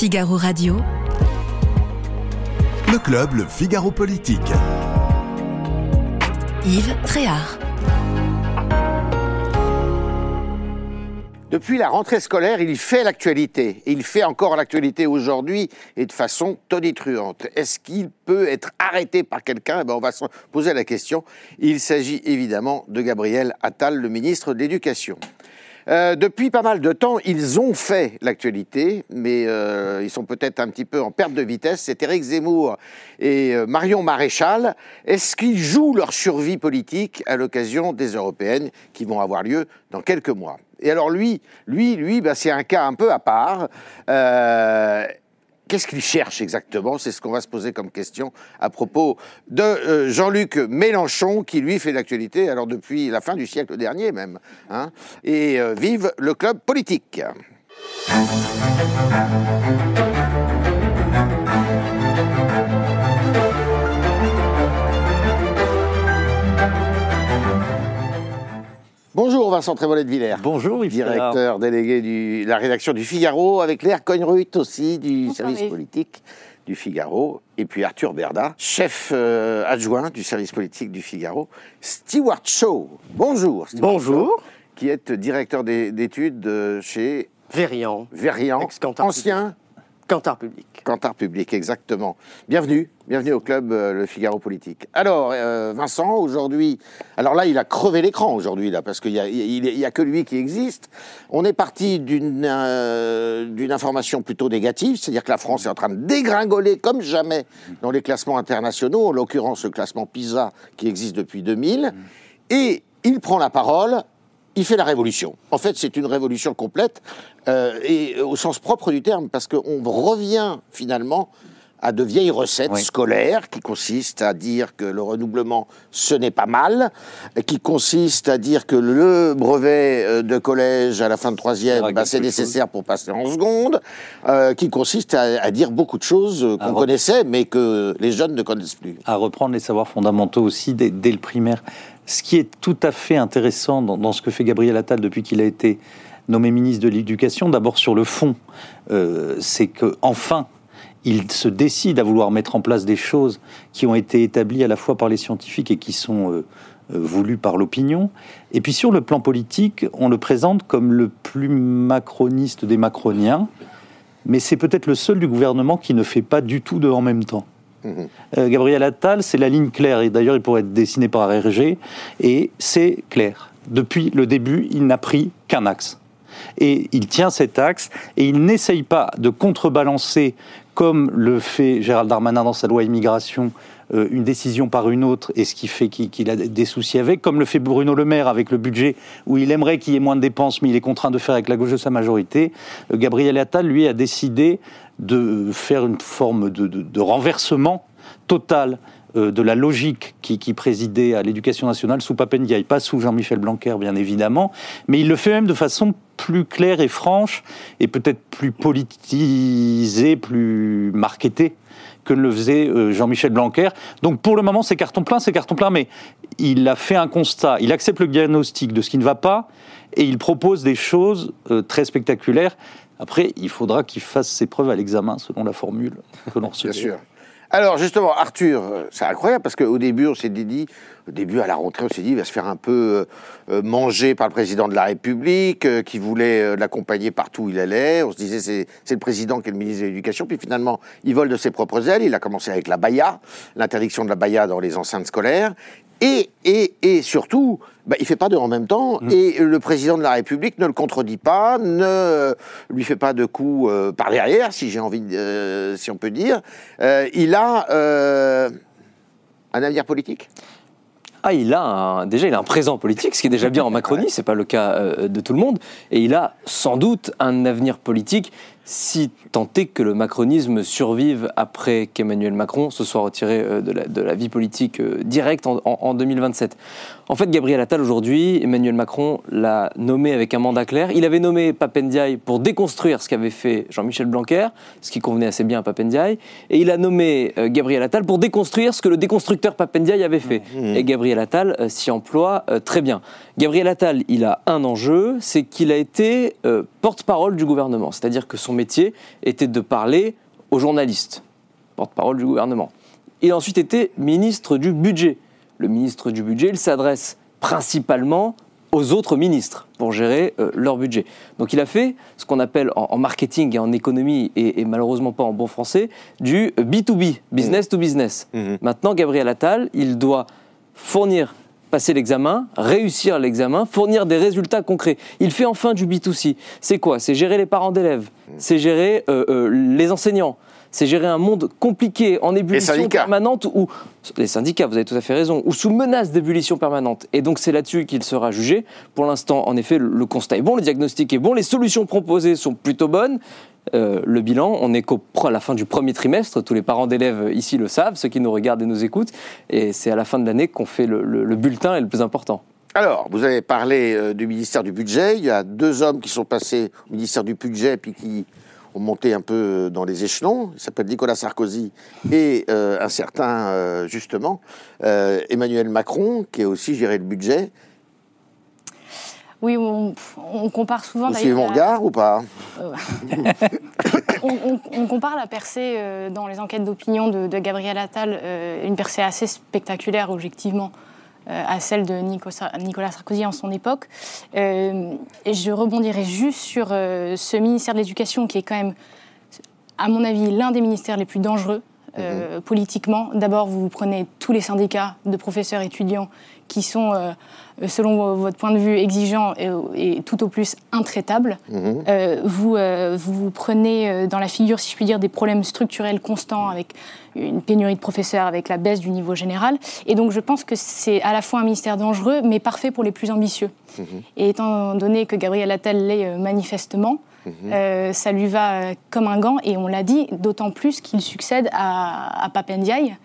Figaro Radio. Le club, le Figaro Politique. Yves Tréhard. Depuis la rentrée scolaire, il fait l'actualité. Il fait encore l'actualité aujourd'hui et de façon tonitruante. Est-ce qu'il peut être arrêté par quelqu'un? Eh ben, On va se poser la question. Il s'agit évidemment de Gabriel Attal, le ministre de l'Éducation. Euh, depuis pas mal de temps, ils ont fait l'actualité, mais euh, ils sont peut-être un petit peu en perte de vitesse. C'est Éric Zemmour et euh, Marion Maréchal. Est-ce qu'ils jouent leur survie politique à l'occasion des européennes qui vont avoir lieu dans quelques mois? Et alors lui, lui, lui, bah, c'est un cas un peu à part. Qu'est-ce qu'il cherche exactement? C'est ce qu'on va se poser comme question à propos de euh, Jean-Luc Mélenchon, qui lui fait l'actualité, alors depuis la fin du siècle dernier même. Hein, et euh, vive le club politique. Bonjour Vincent Trévolet de Villers. Bonjour Yves Directeur délégué de la rédaction du Figaro, avec Léa Cognruth aussi du service politique du Figaro, et puis Arthur Berda, chef euh, adjoint du service politique du Figaro. Stewart Shaw, bonjour. bonjour. qui est directeur d'études euh, chez Verian. Verian, ancien Cantar Public. Cantar Public, exactement. Bienvenue, bienvenue au club euh, Le Figaro Politique. Alors, euh, Vincent, aujourd'hui, alors là, il a crevé l'écran aujourd'hui, là, parce qu'il n'y a, a que lui qui existe. On est parti d'une euh, d'une information plutôt négative, c'est-à-dire que la France est en train de dégringoler comme jamais dans les classements internationaux, en l'occurrence le classement PISA qui existe depuis 2000. Et il prend la parole il fait la révolution. En fait, c'est une révolution complète, euh, et au sens propre du terme, parce qu'on revient finalement à de vieilles recettes scolaires qui consistent à dire que le renouvellement, ce n'est pas mal, qui consistent à dire que le brevet euh, de collège à la fin de troisième, bah, c'est nécessaire pour passer en seconde, euh, qui consiste à, dire beaucoup de choses qu'on connaissait, mais que les jeunes ne connaissent plus. À reprendre les savoirs fondamentaux aussi dès, dès le primaire. Ce qui est tout à fait intéressant dans, ce que fait Gabriel Attal depuis qu'il a été nommé ministre de l'Éducation, d'abord sur le fond, euh, c'est que enfin il se décide à vouloir mettre en place des choses qui ont été établies à la fois par les scientifiques et qui sont euh, euh, voulues par l'opinion. Et puis sur le plan politique, on le présente comme le plus macroniste des macroniens, mais c'est peut-être le seul du gouvernement qui ne fait pas du tout de en même temps. Euh, Gabriel Attal, c'est la ligne claire, et d'ailleurs il pourrait être dessiné par RG, et c'est clair. Depuis le début, il n'a pris qu'un axe. Et il tient cet axe, et il n'essaye pas de contrebalancer, comme le fait Gérald Darmanin dans sa loi immigration, une décision par une autre, et ce qui fait qu'il a des soucis avec, comme le fait Bruno Le Maire avec le budget, où il aimerait qu'il y ait moins de dépenses, mais il est contraint de faire avec la gauche de sa majorité. Euh, Gabriel Attal, lui, a décidé de faire une forme de, renversement total euh, de la logique qui, présidait à l'éducation nationale sous Papendiaï, pas sous Jean-Michel Blanquer bien évidemment, mais il le fait même de façon plus claire et franche et peut-être plus politisée, plus marketée que ne le faisait euh, Jean-Michel Blanquer. Donc pour le moment, c'est carton plein, c'est carton plein, mais il a fait un constat, il accepte le diagnostic de ce qui ne va pas et il propose des choses euh, très spectaculaires. Après, il faudra qu'il fasse ses preuves à l'examen selon la formule que l'on Bien sûr. Alors justement, Arthur, euh, c'est incroyable parce qu'au début, on s'est dit, au début à la rentrée, on s'est dit, il va se faire un peu euh, euh, manger par le président de la République, qui voulait l'accompagner partout où il allait. On se disait, c'est le président qui est le ministre de l'Éducation. Puis finalement, il vole de ses propres ailes. Il a commencé avec la baya, l'interdiction de la baya dans les enceintes scolaires. Et, et, et surtout, bah, il fait pas de en même temps, mmh. et le président de la République ne le contredit pas, ne lui fait pas de coups euh, par derrière, si j'ai envie, euh, si on peut dire. Euh, il a un avenir politique? Ah, il a déjà il a un présent politique, ce qui est déjà bien en Macronie, c'est pas le cas de tout le monde, et il a sans doute un avenir politique si tant est que le macronisme survive après qu'Emmanuel Macron se soit retiré euh, de la, vie politique euh, directe en, 2027. En fait, Gabriel Attal, aujourd'hui, Emmanuel Macron l'a nommé avec un mandat clair. Il avait nommé Papendiaï pour déconstruire ce qu'avait fait Jean-Michel Blanquer, ce qui convenait assez bien à Papendiaï. Et il a nommé euh, Gabriel Attal pour déconstruire ce que le déconstructeur Papendiaï avait fait. Mmh. Et Gabriel Attal s'y emploie très bien. Gabriel Attal, il a un enjeu, c'est qu'il a été porte-parole du gouvernement. C'est-à-dire que son son métier était de parler aux journalistes, porte-parole du gouvernement. Il a ensuite été ministre du budget. Le ministre du budget, il s'adresse principalement aux autres ministres pour gérer euh, leur budget. Donc il a fait ce qu'on appelle en, marketing et en économie, et, malheureusement pas en bon français, du B2B, business to business. Mmh. Maintenant, Gabriel Attal, il doit fournir passer l'examen, réussir l'examen, fournir des résultats concrets. Il fait enfin du B2C. C'est quoi? C'est gérer les parents d'élèves, c'est gérer euh, euh, les enseignants, c'est gérer un monde compliqué, en ébullition permanente, ou les syndicats, vous avez tout à fait raison, ou sous menace d'ébullition permanente. Et donc c'est là-dessus qu'il sera jugé. Pour l'instant, en effet, le constat est bon, le diagnostic est bon, les solutions proposées sont plutôt bonnes. Euh, le bilan, on est à la fin du premier trimestre, tous les parents d'élèves ici le savent, ceux qui nous regardent et nous écoutent, et c'est à la fin de l'année qu'on fait le, bulletin et le plus important. Alors, vous avez parlé euh, du ministère du Budget, il y a deux hommes qui sont passés au ministère du Budget puis qui ont monté un peu dans les échelons. Il s'appelle Nicolas Sarkozy et euh, un certain, euh, justement, euh, Emmanuel Macron, qui a aussi géré le budget. Oui, on, compare souvent. Vous suivez mon regard ou pas on, compare la percée dans les enquêtes d'opinion de, de, Gabriel Attal, une percée assez spectaculaire, objectivement, euh, à celle de Nicolas Sarkozy en son époque. Euh, et je rebondirai juste sur euh, ce ministère de l'Éducation qui est quand même, à mon avis, l'un des ministères les plus dangereux mhm. politiquement. D'abord, vous prenez tous les syndicats de professeurs étudiants qui sont, selon votre point de vue, exigeants et, tout au plus intraitables. Mhm. vous, vous prenez dans la figure, si je puis dire, des problèmes structurels constants avec une pénurie de professeurs avec la baisse du niveau général. Et donc je pense que c'est à la fois un ministère dangereux, mais parfait pour les plus ambitieux. Mhm. Et étant donné que Gabriel Attal l'est euh, manifestement, mhm. euh, ça lui va euh, comme un gant, et on l'a dit, d'autant plus qu'il succède à, à Papendiaï.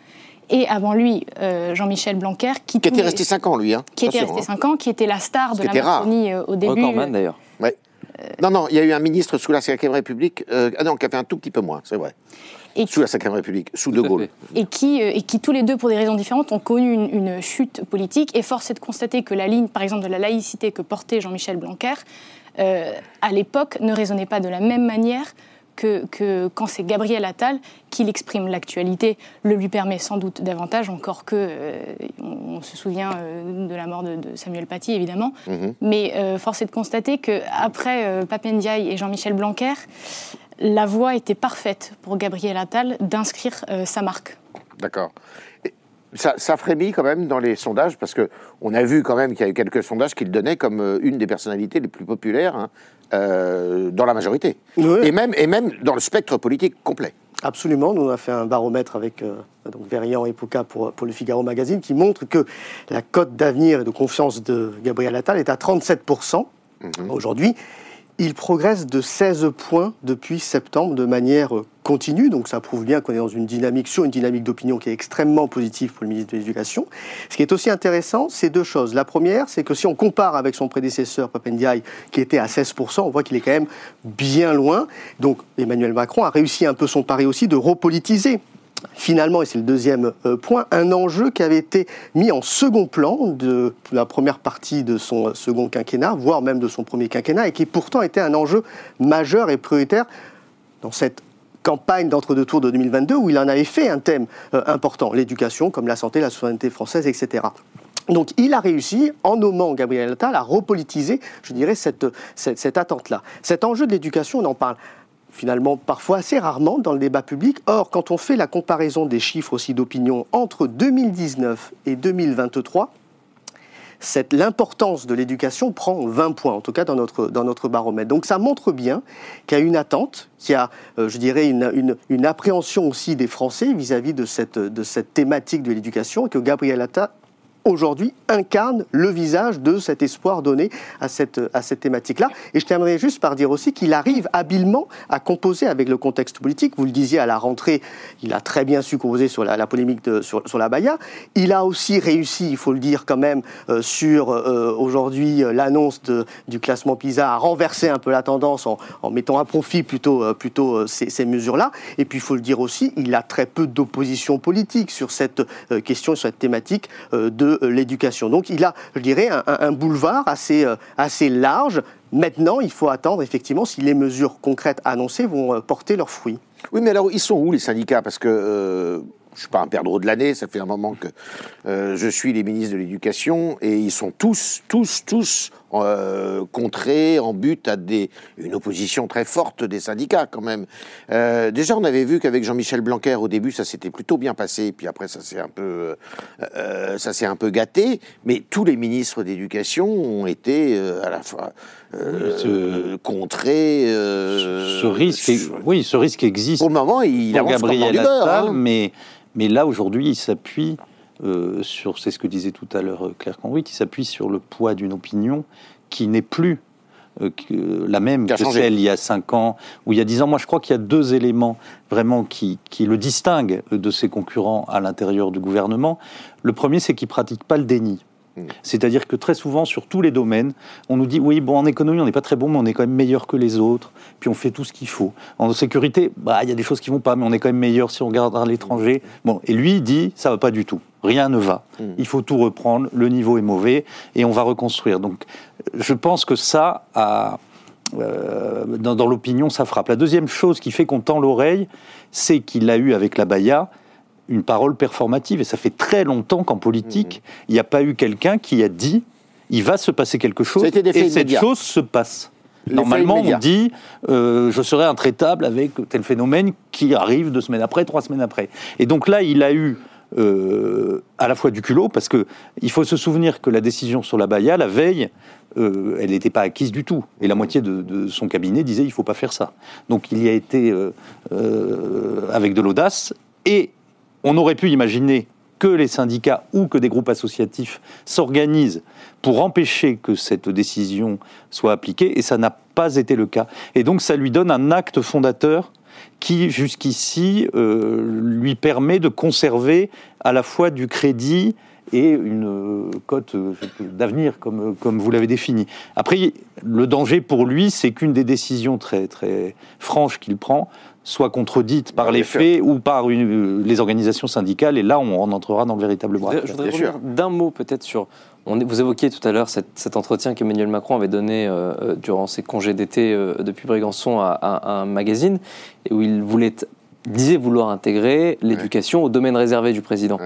Et avant lui, Jean-Michel Blanquer, qui, qui était resté 5 ans, lui. Hein, qui était resté 5 hein. ans, qui était la star de la Macronie au début. Recordman, d'ailleurs. Ouais. Non, non, il y a eu un ministre sous la Ve République, ah non, qui a fait un tout petit peu moins, c'est vrai sous la Ve République, sous De Gaulle. Et qui, euh, et qui, tous les deux, pour des raisons différentes, ont connu une, chute politique. Et force est de constater que la ligne, par exemple, de la laïcité que portait Jean-Michel Blanquer, euh, à l'époque, ne résonnait pas de la même manière que, que, quand c'est Gabriel Attal qui l'exprime. L'actualité le lui permet sans doute davantage, encore que euh, on, se souvient de la mort de, Samuel Paty, évidemment. Mhm. Mais force est de constater qu'après Papendiaï et Jean-Michel Blanquer, la voie était parfaite pour Gabriel Attal d'inscrire euh, sa marque. D'accord. Ça, ça, frémit quand même dans les sondages, parce qu'on a vu quand même qu'il y a eu quelques sondages qui le donnaient comme euh, une des personnalités les plus populaires hein, euh, dans la majorité. Et, même, et même dans le spectre politique complet. Absolument. Nous, on a fait un baromètre avec donc Verian et Pouka pour, pour le Figaro Magazine qui montre que la cote d'avenir et de confiance de Gabriel Attal est à 37% mhm. aujourd'hui. Il progresse de 16 points depuis septembre de manière continue, donc ça prouve bien qu'on est dans une dynamique, sur une dynamique d'opinion qui est extrêmement positive pour le ministre de l'Éducation. Ce qui est aussi intéressant, c'est deux choses. La première, c'est que si on compare avec son prédécesseur, Papendiaï, qui était à 16%, on voit qu'il est quand même bien loin. Donc Emmanuel Macron a réussi un peu son pari aussi de repolitiser finalement, et c'est le deuxième euh, point, un enjeu qui avait été mis en second plan de la première partie de son second quinquennat, voire même de son premier quinquennat, et qui pourtant était un enjeu majeur et prioritaire dans cette campagne d'entre-deux tours de 2022, où il en avait fait un thème euh, important, l'éducation, comme la santé, la souveraineté française, etc. Donc il a réussi, en nommant Gabriel Attal, à repolitiser, je dirais, cette, cette, cette attente-là. Cet enjeu de l'éducation, on en parle finalement parfois assez rarement dans le débat public. Or, quand on fait la comparaison des chiffres aussi d'opinion entre 2019 et 2023, l'importance de l'éducation prend 20 points, en tout cas dans notre, dans notre baromètre. Donc ça montre bien qu'il y a une attente, qu'il y a, euh, je dirais, une, une, appréhension aussi des Français vis-à-vis de, cette, de cette thématique de l'éducation, que Gabriel Attal aujourd'hui incarne le visage de cet espoir donné à cette, à cette thématique-là. Et je terminerai juste par dire aussi qu'il arrive habilement à composer avec le contexte politique. Vous le disiez à la rentrée, il a très bien su composer sur la, polémique sur, la Baïa. Il a aussi réussi, il faut le dire quand même, euh, sur euh, aujourd'hui euh, l'annonce du classement PISA à renverser un peu la tendance en, en mettant à profit plutôt, plutôt ces, ces mesures-là. Et puis il faut le dire aussi, il a très peu d'opposition politique sur cette question, sur cette thématique de de l'éducation. Donc il a, je dirais, un, boulevard assez, assez large. Maintenant, il faut attendre effectivement si les mesures concrètes annoncées vont porter leurs fruits. Oui, mais alors ils sont où les syndicats? Parce que je suis pas un perdreau de l'année, ça fait un moment que euh, je suis les ministres de l'Éducation et ils sont tous, tous, tous euh, contrés en but à des, une opposition très forte des syndicats quand même. Euh, déjà, on avait vu qu'avec Jean-Michel Blanquer au début, ça s'était plutôt bien passé, puis après ça s'est un peu, ça s'est un peu gâté. Mais tous les ministres d'éducation ont été à la fois contrés. ce risque, oui, ce risque existe. Pour le moment, il avance Gabriel Attal, hein. mais mais là, aujourd'hui, il s'appuie euh, sur, c'est ce que disait tout à l'heure euh, Claire Conduit, il s'appuie sur le poids d'une opinion qui n'est plus euh, la même que celle il y a 5 ans ou il y a 10 ans. Moi, je crois qu'il y a deux éléments vraiment qui, qui le distinguent de ses concurrents à l'intérieur du gouvernement. Le premier, c'est qu'il ne pratique pas le déni. Hmm. C'est-à-dire que très souvent, sur tous les domaines, on nous dit oui, bon, en économie, on n'est pas très bon, mais on est quand même meilleur que les autres, puis on fait tout ce qu'il faut. En sécurité, bah, il y a des choses qui vont pas, mais on est quand même meilleur si on regarde à l'étranger. Bon, et lui dit ça va pas du tout, rien ne va. Hmm. Il faut tout reprendre, le niveau est mauvais, et on va reconstruire. Donc, je pense que ça, a, euh, dans, dans l'opinion, ça frappe. La deuxième chose qui fait qu'on tend l'oreille, c'est qu'il a eu avec la Baïa une parole performative. Et ça fait très longtemps qu'en politique, mmh. il n'y a pas eu quelqu'un qui a dit il va se passer quelque chose et cette chose se passe. Normalement, on dit euh, je serai intraitable avec tel phénomène qui arrive deux semaines après, trois semaines après. Et donc là, il a eu euh, à la fois du culot, parce que il faut se souvenir que la décision sur la Baïa, la veille, euh, elle n'était pas acquise du tout. Et la moitié de, de son cabinet disait il ne faut pas faire ça. Donc il y a été avec de l'audace et on aurait pu imaginer que les syndicats ou que des groupes associatifs s'organisent pour empêcher que cette décision soit appliquée, et ça n'a pas été le cas. Et donc ça lui donne un acte fondateur qui, jusqu'ici, euh, lui permet de conserver à la fois du crédit et une cote euh, d'avenir, comme, vous l'avez défini. Après, le danger pour lui, c'est qu'une des décisions très franches qu'il prend soit contredite par les faits ou par les organisations syndicales, et là, on, entrera dans le véritable bras. Je voudrais revenir d'un mot peut-être sur... On, vous évoquiez tout à l'heure cet, entretien qu'Emmanuel Macron avait donné euh, euh, durant ses congés d'été euh, depuis Brégançon à, un magazine, et où il voulait disait vouloir intégrer l'éducation au domaine réservé du président.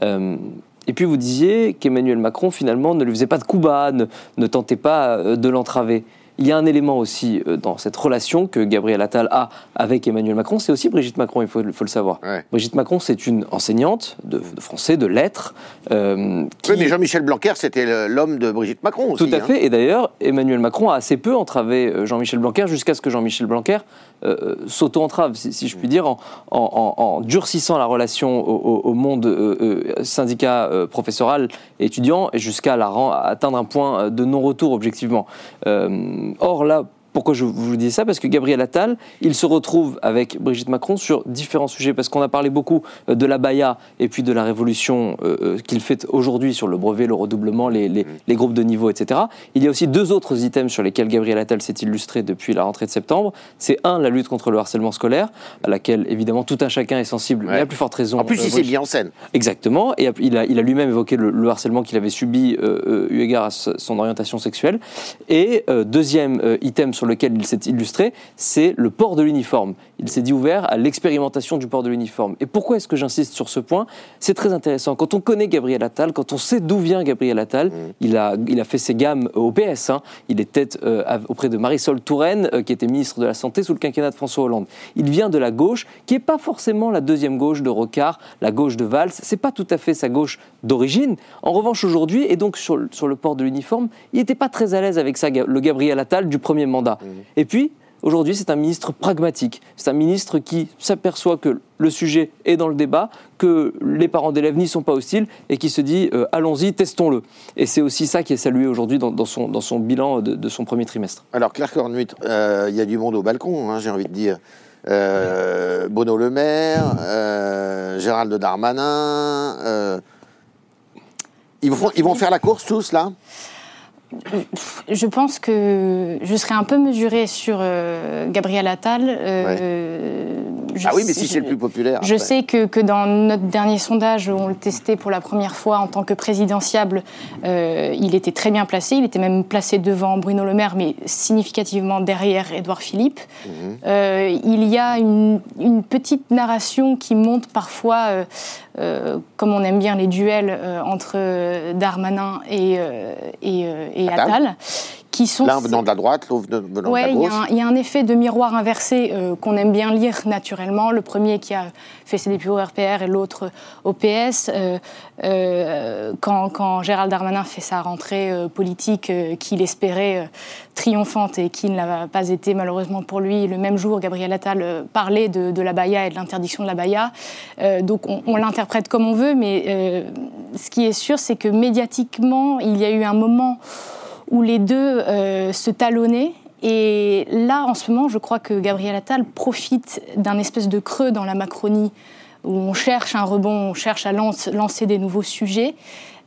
et puis vous disiez qu'Emmanuel Macron finalement ne lui faisait pas de coup bas, ne tentait pas de l'entraver. Il y a un élément aussi euh, dans cette relation que Gabriel Attal a avec Emmanuel Macron, c'est aussi Brigitte Macron, il faut, le savoir. Brigitte Macron, c'est une enseignante de, français, de lettres. Euh, Oui, mais Jean-Michel Blanquer, c'était l'homme de Brigitte Macron aussi. Tout à hein. fait, et d'ailleurs, Emmanuel Macron a assez peu entravé euh, Jean-Michel Blanquer jusqu'à ce que Jean-Michel Blanquer euh, s'auto-entrave, si, je puis dire, en, durcissant la relation au, monde syndicat professoral étudiant jusqu'à atteindre un point de non-retour objectivement. Or là, pourquoi je vous dis ça? Parce que Gabriel Attal, il se retrouve avec Brigitte Macron sur différents sujets. Parce qu'on a parlé beaucoup euh, de la Baïa et puis de la révolution euh, euh, qu'il fait aujourd'hui sur le brevet, le redoublement, les, mm. les, groupes de niveau, etc. Il y a aussi deux autres items sur lesquels Gabriel Attal s'est illustré depuis la rentrée de septembre. C'est un, la lutte contre le harcèlement scolaire, à laquelle évidemment tout un chacun est sensible, mais à plus forte raison. En plus, il s'est mis en scène. Exactement. Et il a, il a lui-même évoqué le, harcèlement qu'il avait subi eu égard à son orientation sexuelle. Et deuxième item sur lequel il s'est illustré, c'est le port de l'uniforme. Il s'est dit ouvert à l'expérimentation du port de l'uniforme. Et pourquoi est-ce que j'insiste sur ce point? C'est très intéressant. Quand on connaît Gabriel Attal, quand on sait d'où vient Gabriel Attal, mm. il, a, il a fait ses gammes au PS. Hein. Il était euh, auprès de Marisol Touraine, euh, qui était ministre de la Santé sous le quinquennat de François Hollande. Il vient de la gauche, qui n'est pas forcément la deuxième gauche de Rocard, la gauche de Valls. C'est pas tout à fait sa gauche d'origine. En revanche, aujourd'hui, et donc sur, sur le port de l'uniforme, il n'était pas très à l'aise avec ça, le Gabriel Attal du premier mandat. Mmh. Et puis, aujourd'hui, c'est un ministre pragmatique. C'est un ministre qui s'aperçoit que le sujet est dans le débat, que les parents d'élèves n'y sont pas hostiles et qui se dit euh, allons-y, testons-le. Et c'est aussi ça qui est salué aujourd'hui dans, son, bilan de, son premier trimestre. Alors, Claire Cornuit, euh, il y a du monde au balcon, hein, j'ai envie de dire. Euh, Bono Le Maire, euh, Gérald Darmanin. ils vont faire la course tous, là? Je pense que je serais un peu mesurée sur euh, Gabriel Attal. Euh, je ah oui, mais si c'est le plus populaire. Je après. sais que, que dans notre dernier sondage, on le testait pour la première fois en tant que présidentiable, euh, il était très bien placé. Il était même placé devant Bruno Le Maire, mais significativement derrière Édouard Philippe. Mhm. Il y a une, une petite narration qui monte parfois, comme on aime bien les duels entre Darmanin et, et, euh, et qui sont L'un venant de la droite, l'autre venant de Ouais, la il y, gauche. a un- il y a un effet de miroir inversé euh, qu'on aime bien lire naturellement. Le premier qui a fait ses débuts au RPR et l'autre au PS. Euh, euh, quand, quand Gérald Darmanin fait sa rentrée politique qu'il espérait triomphante et qui ne l'a pas été malheureusement pour lui, le même jour, Gabriel Attal parlait de, de la baya et de l'interdiction de la. Euh, donc on, on l'interprète comme on veut, mais ce qui est sûr, c'est que médiatiquement, il y a eu un moment où les deux euh, se talonnaient. Et là, en ce moment, je crois que Gabriel Attal profite d'un espèce de creux dans la Macronie où on cherche un rebond, on cherche à lance- lancer des nouveaux sujets.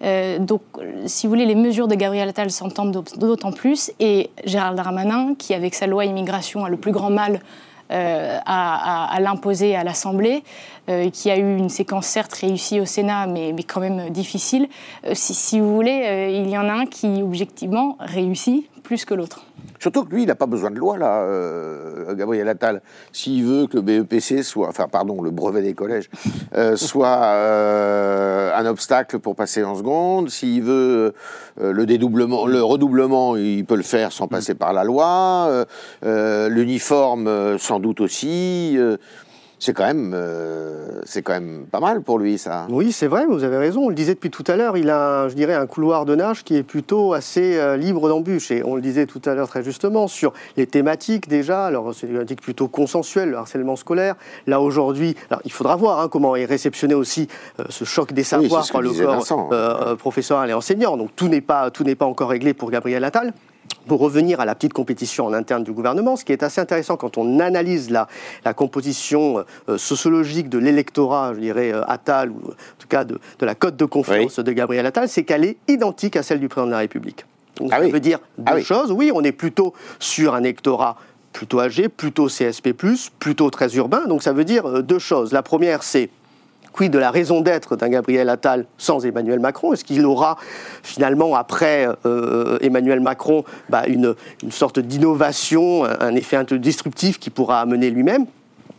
Euh, donc, si vous voulez, les mesures de Gabriel Attal s'entendent d'aut- d'autant plus. Et Gérald Darmanin, qui avec sa loi immigration a le plus grand mal euh, à, l'imposer à l'Assemblée, euh, qui a eu une séquence certes réussie au Sénat, mais, mais quand même difficile. Euh, si, vous voulez, il y en a un qui objectivement réussit Surtout que lui, il n'a pas besoin de loi, là, euh, Gabriel Attal. S'il veut que le BEPC soit, enfin, pardon, le brevet des collèges, euh, soit euh, un obstacle pour passer en seconde, s'il veut le dédoublement, le redoublement, il peut le faire sans passer par la loi, l'uniforme, sans doute aussi. C'est quand même, euh, c'est quand même pas mal pour lui, ça. Oui, c'est vrai, vous avez raison. On le disait depuis tout à l'heure, il a, un- je dirais, un couloir de nage qui est plutôt assez euh, libre d'embûches. Et on le disait tout à l'heure très justement sur les thématiques déjà. Alors, c'est des thématiques plutôt consensuelles, le harcèlement scolaire. Là, aujourd'hui, alors, il faudra voir hein, comment est réceptionné aussi euh, ce choc des savoirs ce par le corps euh, professoral et enseignant. Donc, tout n'est pas, tout n'est pas encore réglé pour Gabriel Attal. Pour revenir à la petite compétition en interne du gouvernement, ce qui est assez intéressant quand on analyse la, la composition euh, sociologique de l'électorat, je dirais, euh, Attal, ou en tout cas de, de la cote de confiance de Gabriel Attal, c'est qu'elle est identique à celle du président de la République. Donc, Ah ça oui. veut dire deux Ah oui. choses. Oui, on est plutôt sur un électorat plutôt âgé, plutôt CSP+, plutôt très urbain. Donc ça veut dire euh, deux choses. La première, c'est de la raison d'être d'un Gabriel Attal sans Emmanuel Macron. Est-ce qu'il aura finalement, après euh, Emmanuel Macron, bah, une, sorte d'innovation, un, un effet un peu disruptif qui pourra amener lui-même?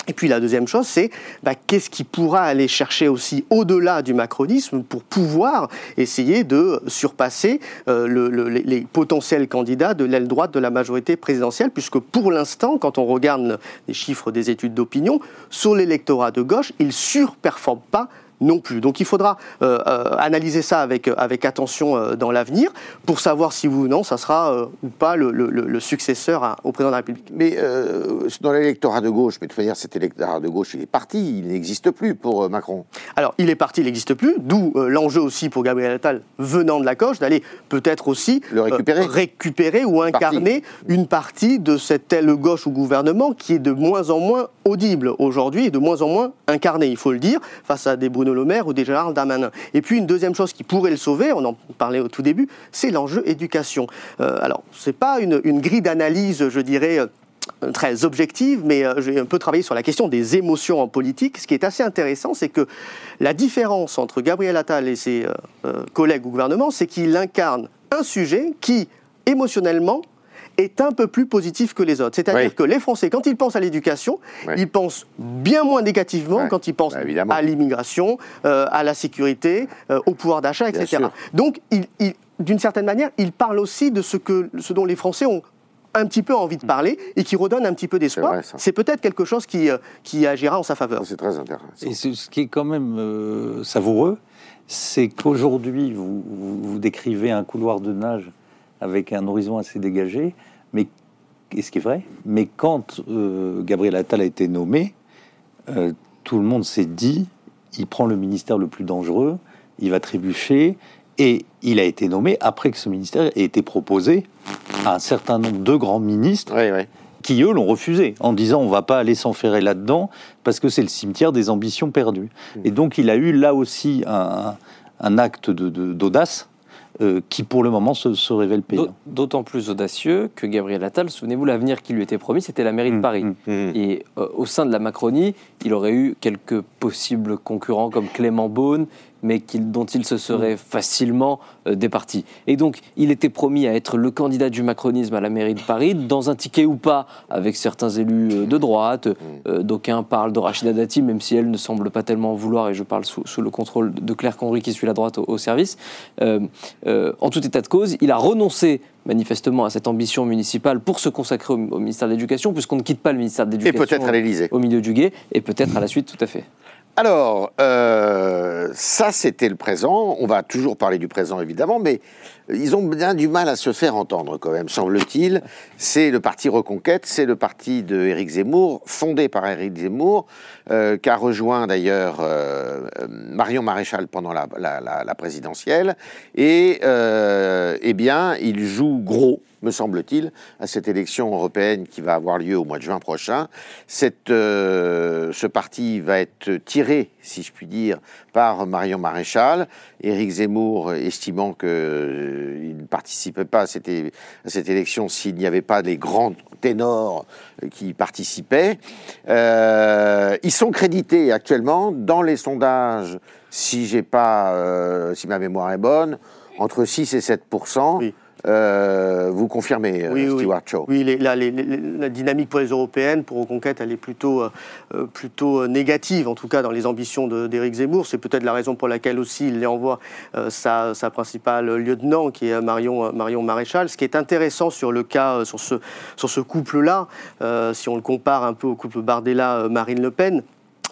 Et puis la deuxième chose, c'est bah, qu'est-ce qui pourra aller chercher aussi au-delà du macronisme pour pouvoir essayer de surpasser euh, le- le- les, les potentiels candidats de l'aile droite de la majorité présidentielle, puisque pour l'instant, quand on regarde les chiffres des études d'opinion, sur l'électorat de gauche, il ne surperforme pas non plus. Donc il faudra euh, euh, analyser ça avec, avec attention euh, dans l'avenir pour savoir si oui ou non ça sera euh, ou pas le, le- le- le successeur à- au président de la République. Mais euh, dans l'électorat de gauche, mais de toute manière, cet électorat de gauche, il est parti, il n'existe plus pour euh, Macron. Alors, il est parti, il n'existe plus, d'où euh, l'enjeu aussi pour Gabriel Attal, venant de la gauche, d'aller peut-être aussi Le récupérer. euh, récupérer ou incarner une partie de cette aile gauche au gouvernement qui est de moins en moins audible aujourd'hui et de moins en moins incarnée, il faut le dire, face à des Bruno Le Maire ou des Gérald Darmanin. Et puis, une deuxième chose qui pourrait le sauver, on en parlait au tout début, c'est l'enjeu éducation. Euh, alors, c'est pas une, une grille d'analyse, je dirais, euh, très objective, mais euh, j'ai un peu travaillé sur la question des émotions en politique. Ce qui est assez intéressant, c'est que la différence entre Gabriel Attal et ses collègues au gouvernement, c'est qu'il incarne un sujet qui, émotionnellement, est un peu plus positif que les autres. C'est-à-dire Oui. que les Français, quand ils pensent à l'éducation, Oui. ils pensent bien moins négativement quand ils pensent Bah, à l'immigration, euh, à la sécurité, euh, au pouvoir d'achat, etc. Donc, il- il- d'une certaine manière, il parle aussi de ce, que, ce dont les Français ont un petit peu envie de parler et qui redonne un petit peu d'espoir. C'est peut-être quelque chose qui, euh, qui agira en sa faveur. C'est très intéressant. Et ce, qui est quand même euh, savoureux, c'est qu'aujourd'hui, vous, vous, vous décrivez un couloir de nage avec un horizon assez dégagé, mais et ce qui est vrai, mais quand euh, Gabriel Attal a été nommé, euh, tout le monde s'est dit, il prend le ministère le plus dangereux, il va trébucher, et il a été nommé après que ce ministère ait été proposé à un certain nombre de grands ministres Oui, oui. qui eux l'ont refusé en disant on va pas aller s'enferrer là-dedans parce que c'est le cimetière des ambitions perdues. Et donc il a eu là aussi un, un acte d'audace euh, qui pour le moment se, se révèle payant. D'autant plus audacieux que Gabriel Attal, souvenez-vous, l'avenir qui lui était promis, c'était la mairie de Mmh, Paris. mmh. Et euh, au sein de la Macronie, il aurait eu quelques possibles concurrents comme Clément Beaune, mais dont il se serait facilement euh, départi. Et donc, il était promis à être le candidat du macronisme à la mairie de Paris, dans un ticket ou pas, avec certains élus euh, de droite. Euh, D'aucuns parlent de Rachida Dati, même si elle ne semble pas tellement en vouloir, et je parle sous, sous le contrôle de Claire Conry qui suit la droite au, au service. En tout état de cause, il a renoncé manifestement à cette ambition municipale pour se consacrer au, au ministère de l'Éducation, puisqu'on ne quitte pas le ministère de Et l'Éducation peut-être à l'Élysée. au milieu du guet, et peut-être à la suite, tout à fait. Alors, euh, ça c'était le présent. On va toujours parler du présent évidemment, mais ils ont bien du mal à se faire entendre quand même, semble-t-il. C'est le parti Reconquête, c'est le parti de Éric Zemmour, fondé par Éric Zemmour, euh, qu'a rejoint d'ailleurs euh, Marion Maréchal pendant la- la présidentielle. Et euh, eh bien, il joue gros me semble-t-il, à cette élection européenne qui va avoir lieu au mois de juin prochain. Euh, ce parti va être tiré, si je puis dire, par Marion Maréchal. Éric Zemmour estimant qu'il ne participait pas à cette, élection s'il n'y avait pas les grands ténors qui y participaient. Euh, ils sont crédités actuellement dans les sondages, si euh, si ma mémoire est bonne, entre 6 et 7 Oui. Euh, vous confirmez, euh, Oui. Stewart Shaw Oui, les- la, les- les- la dynamique pour les européennes, pour Reconquête, elle est plutôt, euh, plutôt négative, en tout cas dans les ambitions d'Éric Zemmour. C'est peut-être la raison pour laquelle aussi il envoie euh, sa, sa principale lieutenant, qui est Marion, Marion Maréchal. Ce qui est intéressant sur le cas, sur ce, sur ce couple-là, si on le compare un peu au couple Bardella-Marine Le Pen,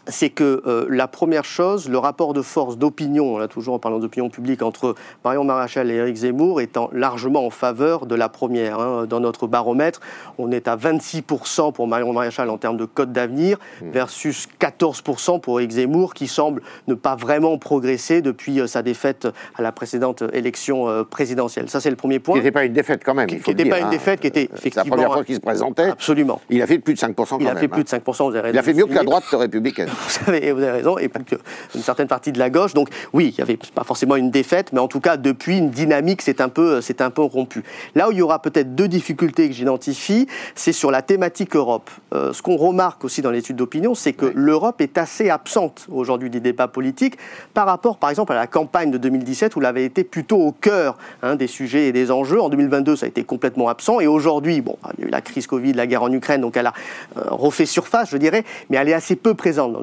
c'est que euh, la première chose, le rapport de force d'opinion, là toujours en parlant d'opinion publique, entre Marion Maréchal et Éric Zemmour étant largement en faveur de la première. hein. Dans notre baromètre, on est à 26% pour Marion Maréchal en termes de code d'avenir versus 14% pour Éric Zemmour qui semble ne pas vraiment progresser depuis euh, sa défaite à la précédente élection euh, présidentielle. Ça, c'est le premier Qui point. n'était pas une défaite quand même, Qui il n'était pas une hein. défaite, qui était C'est la effectivement première fois qu'il se présentait. Absolument. Il a fait plus de 5% quand Il a même. fait plus hein. de 5%, vous avez Il a fait mieux que la droite républicaine. Vous avez, vous avez raison, et pas que une certaine partie de la gauche. Donc oui, il n'y avait pas forcément une défaite, mais en tout cas, depuis, une dynamique s'est un peu, c'est un peu rompue. Là où il y aura peut-être deux difficultés que j'identifie, c'est sur la thématique Europe. Euh, ce qu'on remarque aussi dans l'étude d'opinion, c'est que l'Europe est assez absente aujourd'hui du débat politique par rapport, par exemple, à la campagne de 2017 où elle avait été plutôt au cœur hein, des sujets et des enjeux. En 2022, ça a été complètement absent, et aujourd'hui, bon, il y a eu la crise Covid, la guerre en Ukraine, donc elle a euh, refait surface, je dirais, mais elle est assez peu présente dans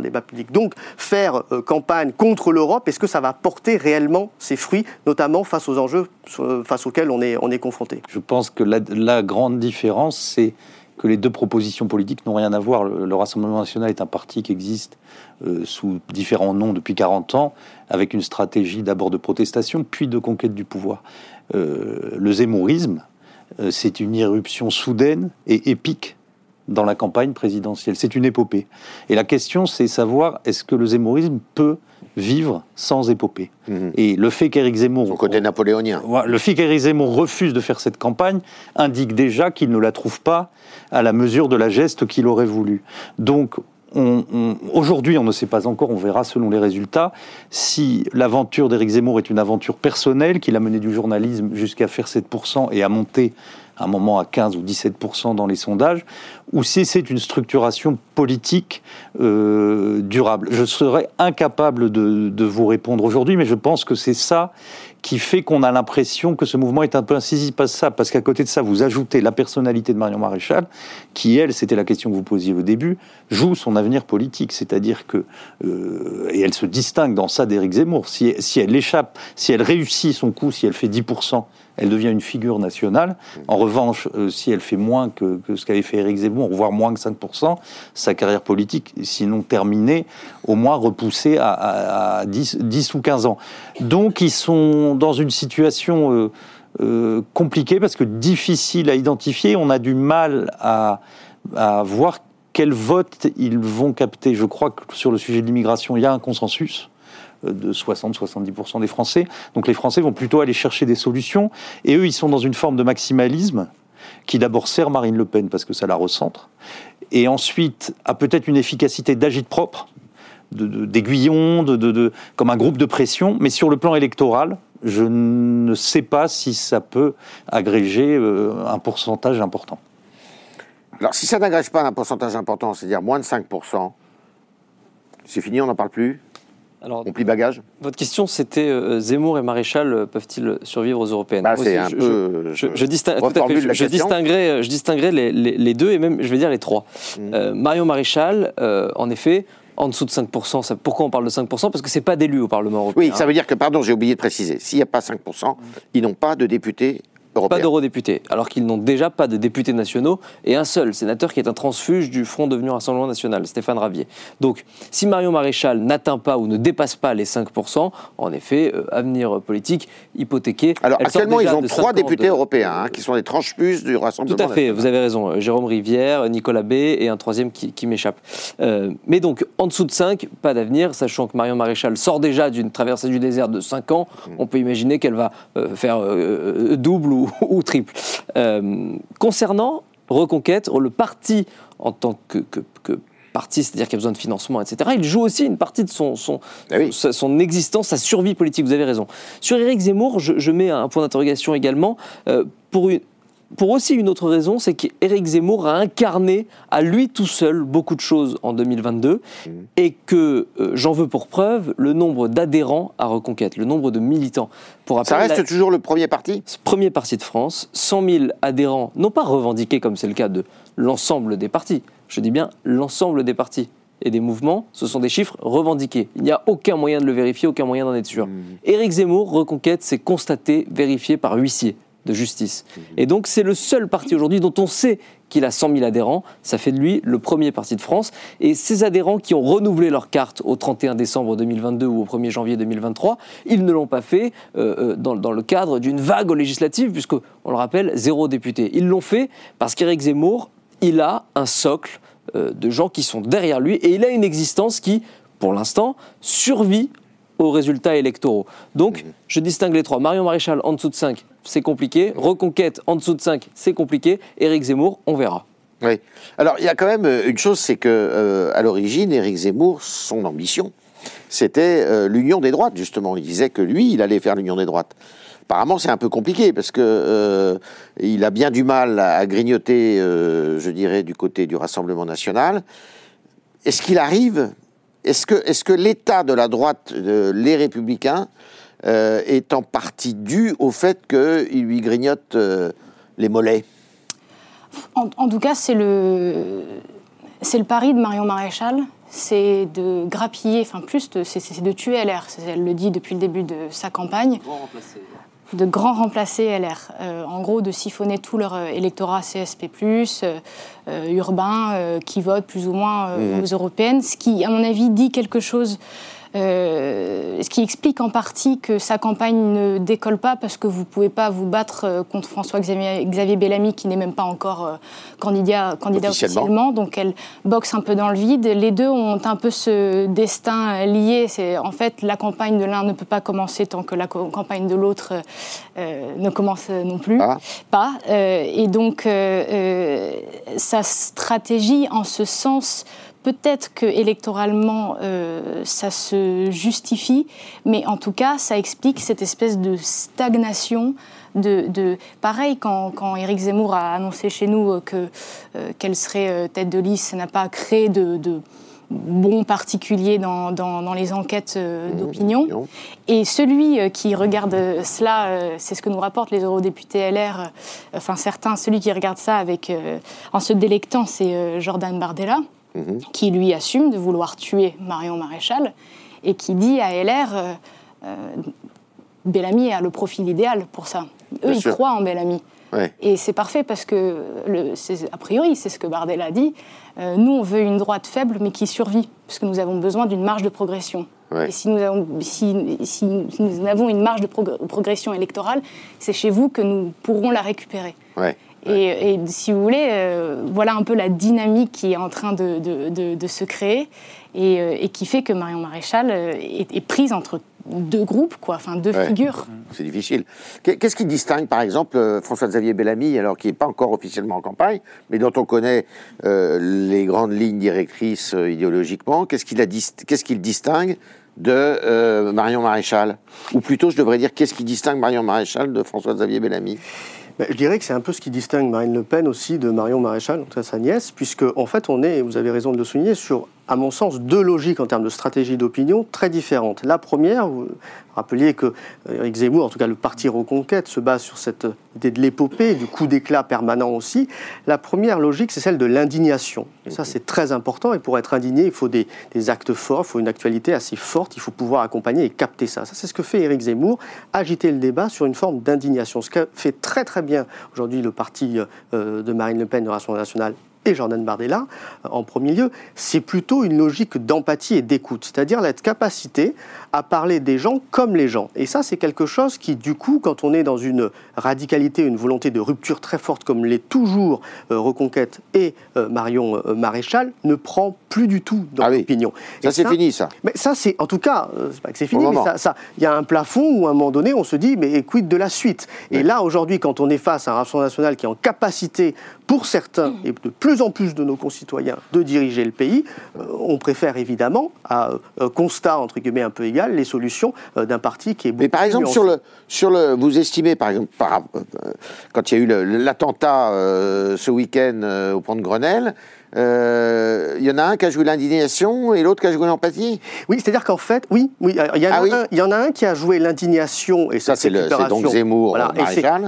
Donc, faire euh, campagne contre l'Europe, est-ce que ça va porter réellement ses fruits, notamment face aux enjeux euh, face auxquels on est, on est confronté? Je pense que la, grande différence, c'est que les deux propositions politiques n'ont rien à voir. Le, le Rassemblement national est un parti qui existe euh, sous différents noms depuis 40 ans, avec une stratégie d'abord de protestation, puis de conquête du pouvoir. Le zémourisme, c'est une irruption soudaine et épique dans la campagne présidentielle. C'est une épopée. Et la question, c'est savoir est-ce que le zémourisme peut vivre sans épopée Mhm. Et le fait qu'Éric Zemmour Son côté napoléonien. Le fait qu'Éric Zemmour refuse de faire cette campagne indique déjà qu'il ne la trouve pas à la mesure de la geste qu'il aurait voulu. Donc, on- on- aujourd'hui, on ne sait pas encore, on verra selon les résultats, si l'aventure d'Éric Zemmour est une aventure personnelle, qu'il a mené du journalisme jusqu'à faire 7% et à monter à un moment à 15 ou 17% dans les sondages, ou si c'est une structuration politique euh, durable. Je serais incapable de, vous répondre aujourd'hui, mais je pense que c'est ça qui fait qu'on a l'impression que ce mouvement est un peu ça, parce qu'à côté de ça, vous ajoutez la personnalité de Marion Maréchal, qui, elle, c'était la question que vous posiez au début, joue son avenir politique. C'est-à-dire que, euh, et elle se distingue dans ça d'Éric Zemmour, si, si elle échappe, si elle réussit son coup, si elle fait 10%, elle devient une figure nationale. En revanche, euh, si elle fait moins que, ce qu'avait fait Éric Zemmour, voire moins que 5%, sa carrière politique, sinon terminée, au moins repoussée à, à- à 10, 10 ou 15 ans. Donc ils sont dans une situation euh, euh, compliquée parce que difficile à identifier. On a du mal à, à voir quel vote ils vont capter. Je crois que sur le sujet de l'immigration, il y a un consensus de 60-70% des Français. Donc les Français vont plutôt aller chercher des solutions. Et eux, ils sont dans une forme de maximalisme qui d'abord sert Marine Le Pen parce que ça la recentre, et ensuite a peut-être une efficacité d'agite propre, d'aiguillon, de- comme un groupe de pression, mais sur le plan électoral, je ne sais pas si ça peut agréger euh, un pourcentage important. Alors, si ça n'agrège pas un pourcentage important, c'est-à-dire moins de 5%, c'est fini, on n'en parle plus Alors, On plie bagage votre question, c'était euh, Zemmour et Maréchal euh, peuvent-ils survivre aux européennes? Bah, C'est un je- peu. Je, je, distingue, tout à fait, reformule je, la je question. distinguerai, euh, je distinguerai les, les- les deux et même, je vais dire, les trois. Mm. Euh, Marion Maréchal, euh, en effet, en dessous de 5%. Ça, pourquoi on parle de 5% Parce que c'est pas d'élus au Parlement européen. Oui, ça veut dire que, pardon, j'ai oublié de préciser, s'il n'y a pas 5%, ils n'ont pas de députés Pas européens. d'eurodéputés, alors qu'ils n'ont déjà pas de députés nationaux et un seul sénateur qui est un transfuge du Front devenu Rassemblement National, Stéphane Ravier. Donc, si Marion Maréchal n'atteint pas ou ne dépasse pas les 5%, en effet, euh, avenir politique hypothéqué. Alors actuellement, ils ont trois députés de- européens, hein, qui sont des transfuges du Tout Rassemblement à fait, national. vous avez raison. Euh, Jérôme Rivière, Nicolas B et un troisième qui, qui m'échappe. Euh, mais donc, en dessous de 5, pas d'avenir, sachant que Marion Maréchal sort déjà d'une traversée du désert de 5 ans. On peut imaginer qu'elle va euh, faire double ou, ou triple. Euh, concernant Reconquête, le parti en tant que, que- que parti, c'est-à-dire qu'il a besoin de financement, etc., il joue aussi une partie de son, son, Ah oui. son existence, sa survie politique. Vous avez raison. Sur Éric Zemmour, je, je mets un point d'interrogation également euh, pour une, pour aussi une autre raison, c'est qu'Éric Zemmour a incarné à lui tout seul beaucoup de choses en 2022 et que euh, j'en veux pour preuve le nombre d'adhérents à Reconquête, le nombre de militants. Pour Ça reste la- toujours le premier parti? Premier parti de France, 100 000 adhérents, non pas revendiqués comme c'est le cas de l'ensemble des partis, je dis bien l'ensemble des partis et des mouvements, ce sont des chiffres revendiqués. Il n'y a aucun moyen de le vérifier, aucun moyen d'en être sûr. Éric Zemmour, Reconquête, c'est constaté, vérifié par huissier de justice. Et donc c'est le seul parti aujourd'hui dont on sait qu'il a 100 000 adhérents. Ça fait de lui le premier parti de France. Et ces adhérents qui ont renouvelé leur carte au 31 décembre 2022 ou au 1er janvier 2023, ils ne l'ont pas fait euh, euh, dans, dans le cadre d'une vague aux législatives, puisque, on le rappelle, zéro député. Ils l'ont fait parce qu'Éric Zemmour, il a un socle euh, de gens qui sont derrière lui et il a une existence qui, pour l'instant, survit aux résultats électoraux. Donc, je distingue les trois. Marion Maréchal en dessous de 5, c'est compliqué. Reconquête en dessous de 5, c'est compliqué. Éric Zemmour, on verra. Oui. Alors, il y a quand même euh, une chose, c'est que euh, à l'origine, Éric Zemmour, son ambition, c'était euh, l'union des droites, justement. Il disait que lui, il allait faire l'union des droites. Apparemment, c'est un peu compliqué parce que euh, il a bien du mal à, grignoter, je dirais, du côté du Rassemblement national. Est-ce qu'il arrive Est-ce que, est que l'état de la droite, de les Républicains, euh, est en partie dû au fait qu'il lui grignote euh, les mollets? En, en tout cas, c'est le, c'est le pari de Marion Maréchal, c'est de grappiller, enfin plus, de- c'est, de tuer LR. Elle le dit depuis le début de sa campagne. De grand remplacer LR. Euh, en gros, de siphonner tout leur euh, électorat CSP, euh, euh, urbain, euh, qui vote plus ou moins euh, aux européennes, ce qui, à mon avis, dit quelque chose. Euh, ce qui explique en partie que sa campagne ne décolle pas parce que vous ne pouvez pas vous battre euh, contre François-Xavier Xavier Bellamy qui n'est même pas encore euh, candidat, candidat Officiellement. officiellement. Donc elle boxe un peu dans le vide. Les deux ont un peu ce destin lié. C'est en fait la campagne de l'un ne peut pas commencer tant que la campagne de l'autre euh, ne commence non plus. Ah. Pas. Euh, et donc euh, sa stratégie en ce sens Peut-être que électoralement, euh, ça se justifie, mais en tout cas, ça explique cette espèce de stagnation. De, de- pareil, quand, quand Éric Zemmour a annoncé chez nous euh, que euh, qu'elle serait tête de liste, ça n'a pas créé de, de bons particuliers dans, dans- dans les enquêtes euh, d'opinion. Et celui euh, qui regarde euh, cela, c'est ce que nous rapportent les eurodéputés LR, enfin certains, celui qui regarde ça avec, en se délectant, c'est Jordan Bardella, qui lui assume de vouloir tuer Marion Maréchal et qui dit à LR, euh, euh, Bellamy a le profil idéal pour ça. Eux, Bien ils sûr. croient en Bellamy. Ouais. Et c'est parfait parce que, le, a priori, c'est ce que Bardella dit, euh, nous, on veut une droite faible mais qui survit, parce que nous avons besoin d'une marge de progression. Ouais. Et si nous, avons, si, si nous avons une marge de progr- progression électorale, c'est chez vous que nous pourrons la récupérer. Ouais. Et, et si vous voulez, euh, voilà un peu la dynamique qui est en train de, de- de- de se créer et, euh, et qui fait que Marion Maréchal euh, est, est prise entre deux groupes, quoi, enfin deux Ouais. figures. C'est difficile. Qu'est- Qu'est-ce qui distingue, par exemple, François-Xavier Bellamy, alors qui n'est pas encore officiellement en campagne, mais dont on connaît euh, les grandes lignes directrices idéologiquement Qu'est-ce qu'il qu'est-ce qu'il distingue de Marion Maréchal? Ou plutôt, je devrais dire, qu'est-ce qui distingue Marion Maréchal de François-Xavier Bellamy? Je dirais que c'est un peu ce qui distingue Marine Le Pen aussi de Marion Maréchal, en sa nièce, puisque en fait on est, vous avez raison de le souligner, sur à mon sens, deux logiques en termes de stratégie d'opinion très différentes. La première, vous rappeliez que euh, Eric Zemmour, en tout cas le parti Reconquête, se base sur cette idée de l'épopée, du coup d'éclat permanent aussi. La première logique, c'est celle de l'indignation. Ça, c'est très important. Et pour être indigné, il faut des, actes forts, il faut une actualité assez forte, il faut pouvoir accompagner et capter ça. Ça, c'est ce que fait Éric Zemmour, agiter le débat sur une forme d'indignation. Ce que fait très très bien aujourd'hui le parti euh, de Marine Le Pen, de Rassemblement national et Jordan Bardella, euh, en premier lieu, c'est plutôt une logique d'empathie et d'écoute, c'est-à-dire la capacité à parler des gens comme les gens. Et ça, c'est quelque chose qui, du coup, quand on est dans une radicalité, une volonté de rupture très forte, comme l'est toujours euh, Reconquête et euh, Marion Maréchal, ne prend plus du tout dans ah l'opinion. Ça, c'est fini, ça. Mais ça, c'est, en tout cas, c'est pas que c'est fini, mais ça, il y a un plafond où, à un moment donné, on se dit, mais quid de la suite? Et là, aujourd'hui, quand on est face à un Rassemblement national qui est en capacité, pour certains, et de plus en plus de nos concitoyens, de diriger le pays, euh, on préfère évidemment, à euh, constat entre guillemets un peu égal, les solutions euh, d'un parti qui est beaucoup Mais par exemple, sur le, sur le, vous estimez, par exemple, quand il y a eu l'attentat ce week-end au pont de Grenelle, euh, il y en a un qui a joué l'indignation et l'autre qui a joué l'empathie? Oui, c'est-à-dire qu'en fait, oui, oui, il y, en a ah un, il y en a un qui a joué l'indignation et ça, c'est donc Zemmour, voilà,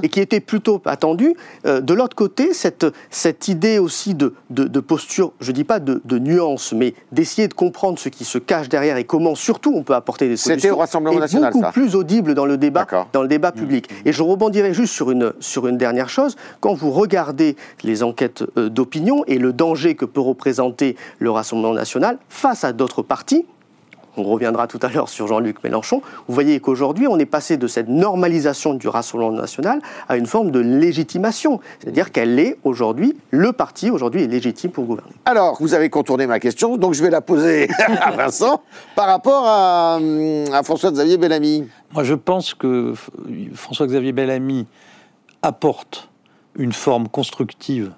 et, qui était plutôt attendu. Euh, de l'autre côté, cette, cette idée aussi de, de, posture, je dis pas de, de nuance, mais d'essayer de comprendre ce qui se cache derrière et comment surtout on peut apporter des solutions. C'était au Rassemblement national, beaucoup plus audible dans le débat, dans le débat public. Mmh. Et je rebondirai juste sur une, sur une dernière chose. Quand vous regardez les enquêtes euh, d'opinion et le danger que peut représenter le Rassemblement national face à d'autres partis, on reviendra tout à l'heure sur Jean-Luc Mélenchon, vous voyez qu'aujourd'hui, on est passé de cette normalisation du Rassemblement national à une forme de légitimation. C'est-à-dire qu'elle est aujourd'hui, le parti aujourd'hui est légitime pour gouverner. Alors, vous avez contourné ma question, donc je vais la poser à Vincent par rapport à, à François-Xavier Bellamy. Moi, je pense que François-Xavier Bellamy apporte une forme constructive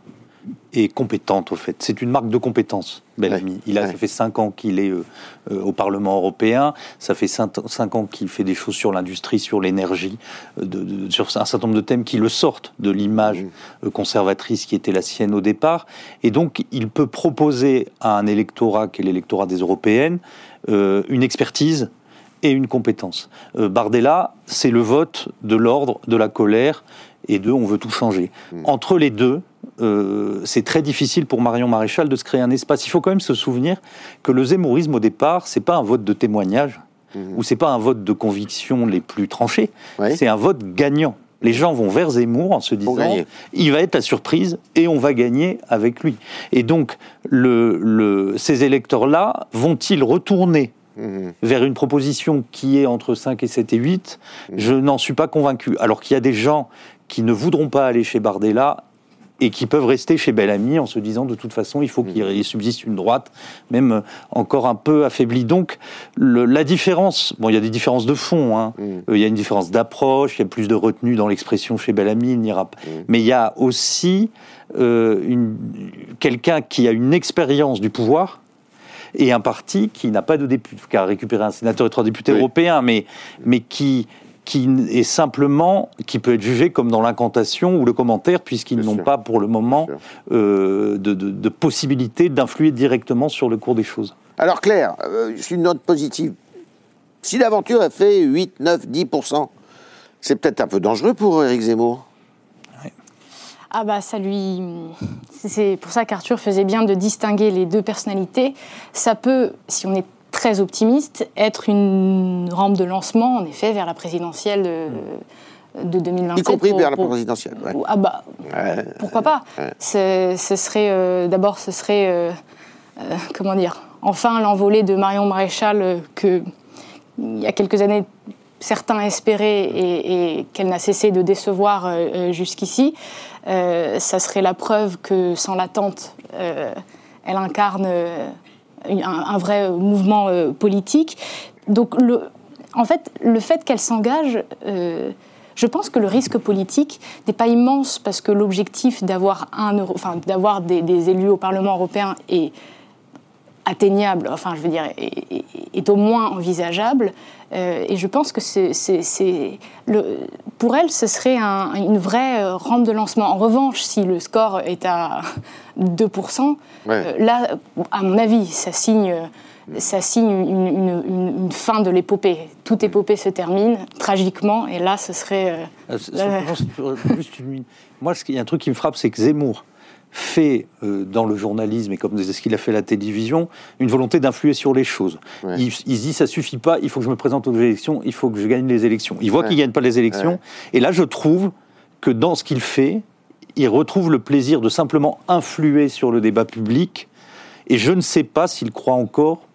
et compétente au fait. C'est une marque de compétence, Bellamy. Il a, Ça fait cinq ans qu'il est euh, euh, au Parlement européen, ça fait cinq, ans qu'il fait des choses sur l'industrie, sur l'énergie, euh, sur un certain nombre de thèmes qui le sortent de l'image conservatrice qui était la sienne au départ. Et donc, il peut proposer à un électorat, qui est l'électorat des européennes, une expertise et une compétence. Bardella, c'est le vote de l'ordre, de la colère et de on veut tout changer. Hmm. Entre les deux, euh, c'est très difficile pour Marion Maréchal de se créer un espace. Il faut quand même se souvenir que le zémourisme au départ, c'est pas un vote de témoignage hmm. ou c'est pas un vote de conviction les plus tranchés, c'est un vote gagnant. Les gens vont vers Zemmour en se disant il va être la surprise et on va gagner avec lui. Et donc, le, ces électeurs-là vont-ils retourner hmm. vers une proposition qui est entre 5 et 7 et 8 Je n'en suis pas convaincu. Alors qu'il y a des gens qui ne voudront pas aller chez Bardella et qui peuvent rester chez Bellamy en se disant de toute façon il faut qu'il mm. subsiste une droite, même encore un peu affaiblie. Donc la différence, bon il y a des différences de fond, hein. Mm. Euh, il y a une différence d'approche, il y a plus de retenue dans l'expression chez Bellamy, il n'ira pas. Mm. Mais il y a aussi euh, quelqu'un qui a une expérience du pouvoir et un parti qui n'a pas de député, qui a récupéré un sénateur et trois députés européens, mais, mais qui qui est simplement, qui peut être jugé comme dans l'incantation ou le commentaire, puisqu'ils n'ont pas pour le moment euh, de, possibilité d'influer directement sur le cours des choses. Alors Claire, euh, une note positive. Si l'aventure a fait 8, 9, 10%, c'est peut-être un peu dangereux pour Éric Zemmour. Ah bah ça lui... C'est pour ça qu'Arthur faisait bien de distinguer les deux personnalités. Ça peut, si on est très optimiste, être une rampe de lancement, en effet, vers la présidentielle de, de 2027. Y compris vers la présidentielle. Ah bah, pourquoi pas? Ce serait, euh, d'abord, ce serait, euh, euh, comment dire, enfin l'envolée de Marion Maréchal que, il y a quelques années, certains espéraient et, qu'elle n'a cessé de décevoir jusqu'ici. ça serait la preuve que, sans l'attente, elle incarne un, vrai mouvement euh, politique. Donc, le, en fait, le fait qu'elle s'engage, euh, je pense que le risque politique n'est pas immense parce que l'objectif d'avoir un enfin, d'avoir des, élus au Parlement européen est atteignable, enfin je veux dire, est, au moins envisageable. Euh, et je pense que c'est, pour elle, ce serait une vraie euh, rampe de lancement. En revanche, si le score est à 2%, euh, là, à mon avis, ça signe, ça signe une, fin de l'épopée. Toute épopée se termine tragiquement, et là, ce serait... Moi, il y a un truc qui me frappe, c'est que Zemmour, fait euh, dans le journalisme et comme ce qu'il a fait à la télévision, une volonté d'influer sur les choses. Il, se dit ça suffit pas, il faut que je me présente aux élections, il faut que je gagne les élections. Il voit qu'il gagne pas les élections, et là je trouve que dans ce qu'il fait, il retrouve le plaisir de simplement influer sur le débat public. Et je ne sais pas s'il croit encore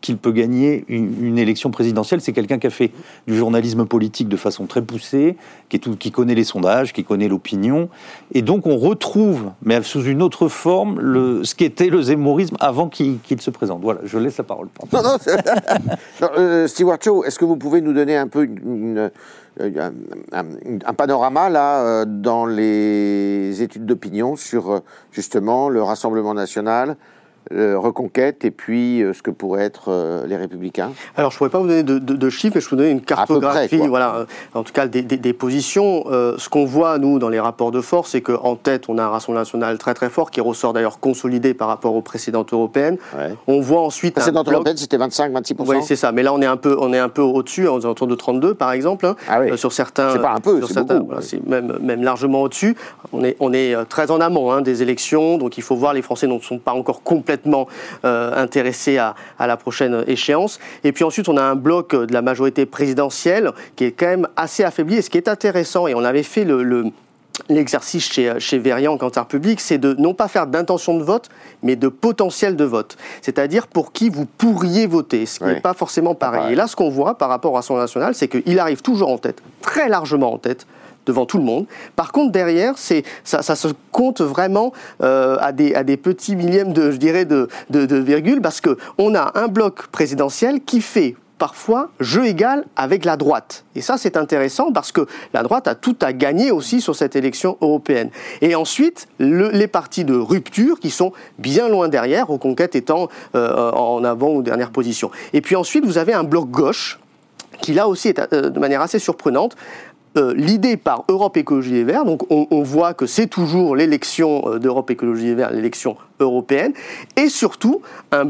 qu'il peut gagner une, élection présidentielle. C'est quelqu'un qui a fait du journalisme politique de façon très poussée, qui, connaît les sondages, qui connaît l'opinion. Et donc on retrouve, mais sous une autre forme, ce qu'était le zémorisme avant qu'il se présente. Voilà, je laisse la parole. Non, non, euh, Stewart Shaw, est-ce que vous pouvez nous donner un peu une, un, panorama là euh, dans les études d'opinion sur euh, justement le Rassemblement national, euh, Reconquête et puis euh, ce que pourraient être euh, les Républicains Alors, je ne pourrais pas vous donner de, chiffres, mais je peux vous donner une cartographie, voilà, en tout cas des, positions. ce qu'on voit, nous, dans les rapports de force, c'est qu'en tête, on a un Rassemblement national très très fort qui ressort d'ailleurs consolidé par rapport aux précédentes européennes. On voit ensuite. Précédentes européennes, c'était 25-26%. Oui, c'est ça. Mais là, on est un peu, on est un peu au-dessus, aux alentours de 32, par exemple. Hein, ah oui. sur certains. C'est pas un peu, c'est beaucoup. c'est même, même largement au-dessus. On est, on est très en amont hein, des élections, donc il faut voir, les Français ne sont pas encore complètement euh, intéressés à, la prochaine échéance. Et puis ensuite, on a un bloc de la majorité présidentielle qui est quand même assez affaibli. Et ce qui est intéressant, et on avait fait le, l'exercice chez, chez Verian en Cantar Public, c'est de non pas faire d'intention de vote, mais de potentiel de vote. C'est-à-dire pour qui vous pourriez voter, ce qui n'est pas forcément pareil. Et là, ce qu'on voit par rapport à son national, c'est qu'il arrive toujours en tête, très largement en tête, devant tout le monde. Par contre, derrière, c'est, ça, se compte vraiment euh, à, des, à des petits millièmes de, je dirais, de, de, virgule, parce qu'on a un bloc présidentiel qui fait parfois jeu égal avec la droite. Et ça, c'est intéressant parce que la droite a tout à gagner aussi sur cette élection européenne. Et ensuite, les partis de rupture qui sont bien loin derrière, Reconquête étant euh, en avant ou dernière position. Et puis ensuite, vous avez un bloc gauche qui là aussi est euh, de manière assez surprenante, euh, l'idée par Europe Écologie Les Verts, donc on, voit que c'est toujours l'élection euh, d'Europe Écologie Les Verts, l'élection européenne, et surtout un,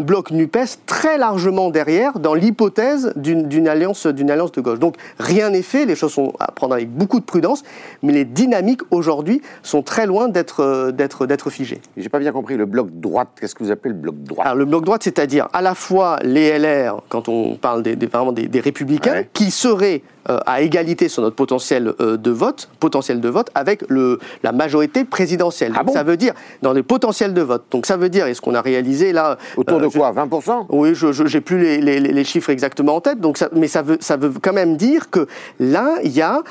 bloc NUPES très largement derrière dans l'hypothèse d'une alliance, alliance de gauche. Donc rien n'est fait, les choses sont à prendre avec beaucoup de prudence, mais les dynamiques aujourd'hui sont très loin d'être euh, figées. J'ai pas bien compris, le bloc droite, qu'est-ce que vous appelez le bloc droite Alors, Le bloc droite, c'est-à-dire à la fois les LR, quand on parle des, des, républicains, qui seraient à égalité sur notre potentiel euh, de vote, potentiel de vote avec le, la majorité présidentielle. Ah ça veut dire dans les potentiels de vote. Donc ça veut dire, et ce qu'on a réalisé là... Autour de euh, quoi? 20% Oui, je n'ai plus les, les, les, chiffres exactement en tête, donc ça, mais ça veut, ça veut quand même dire que là, il y a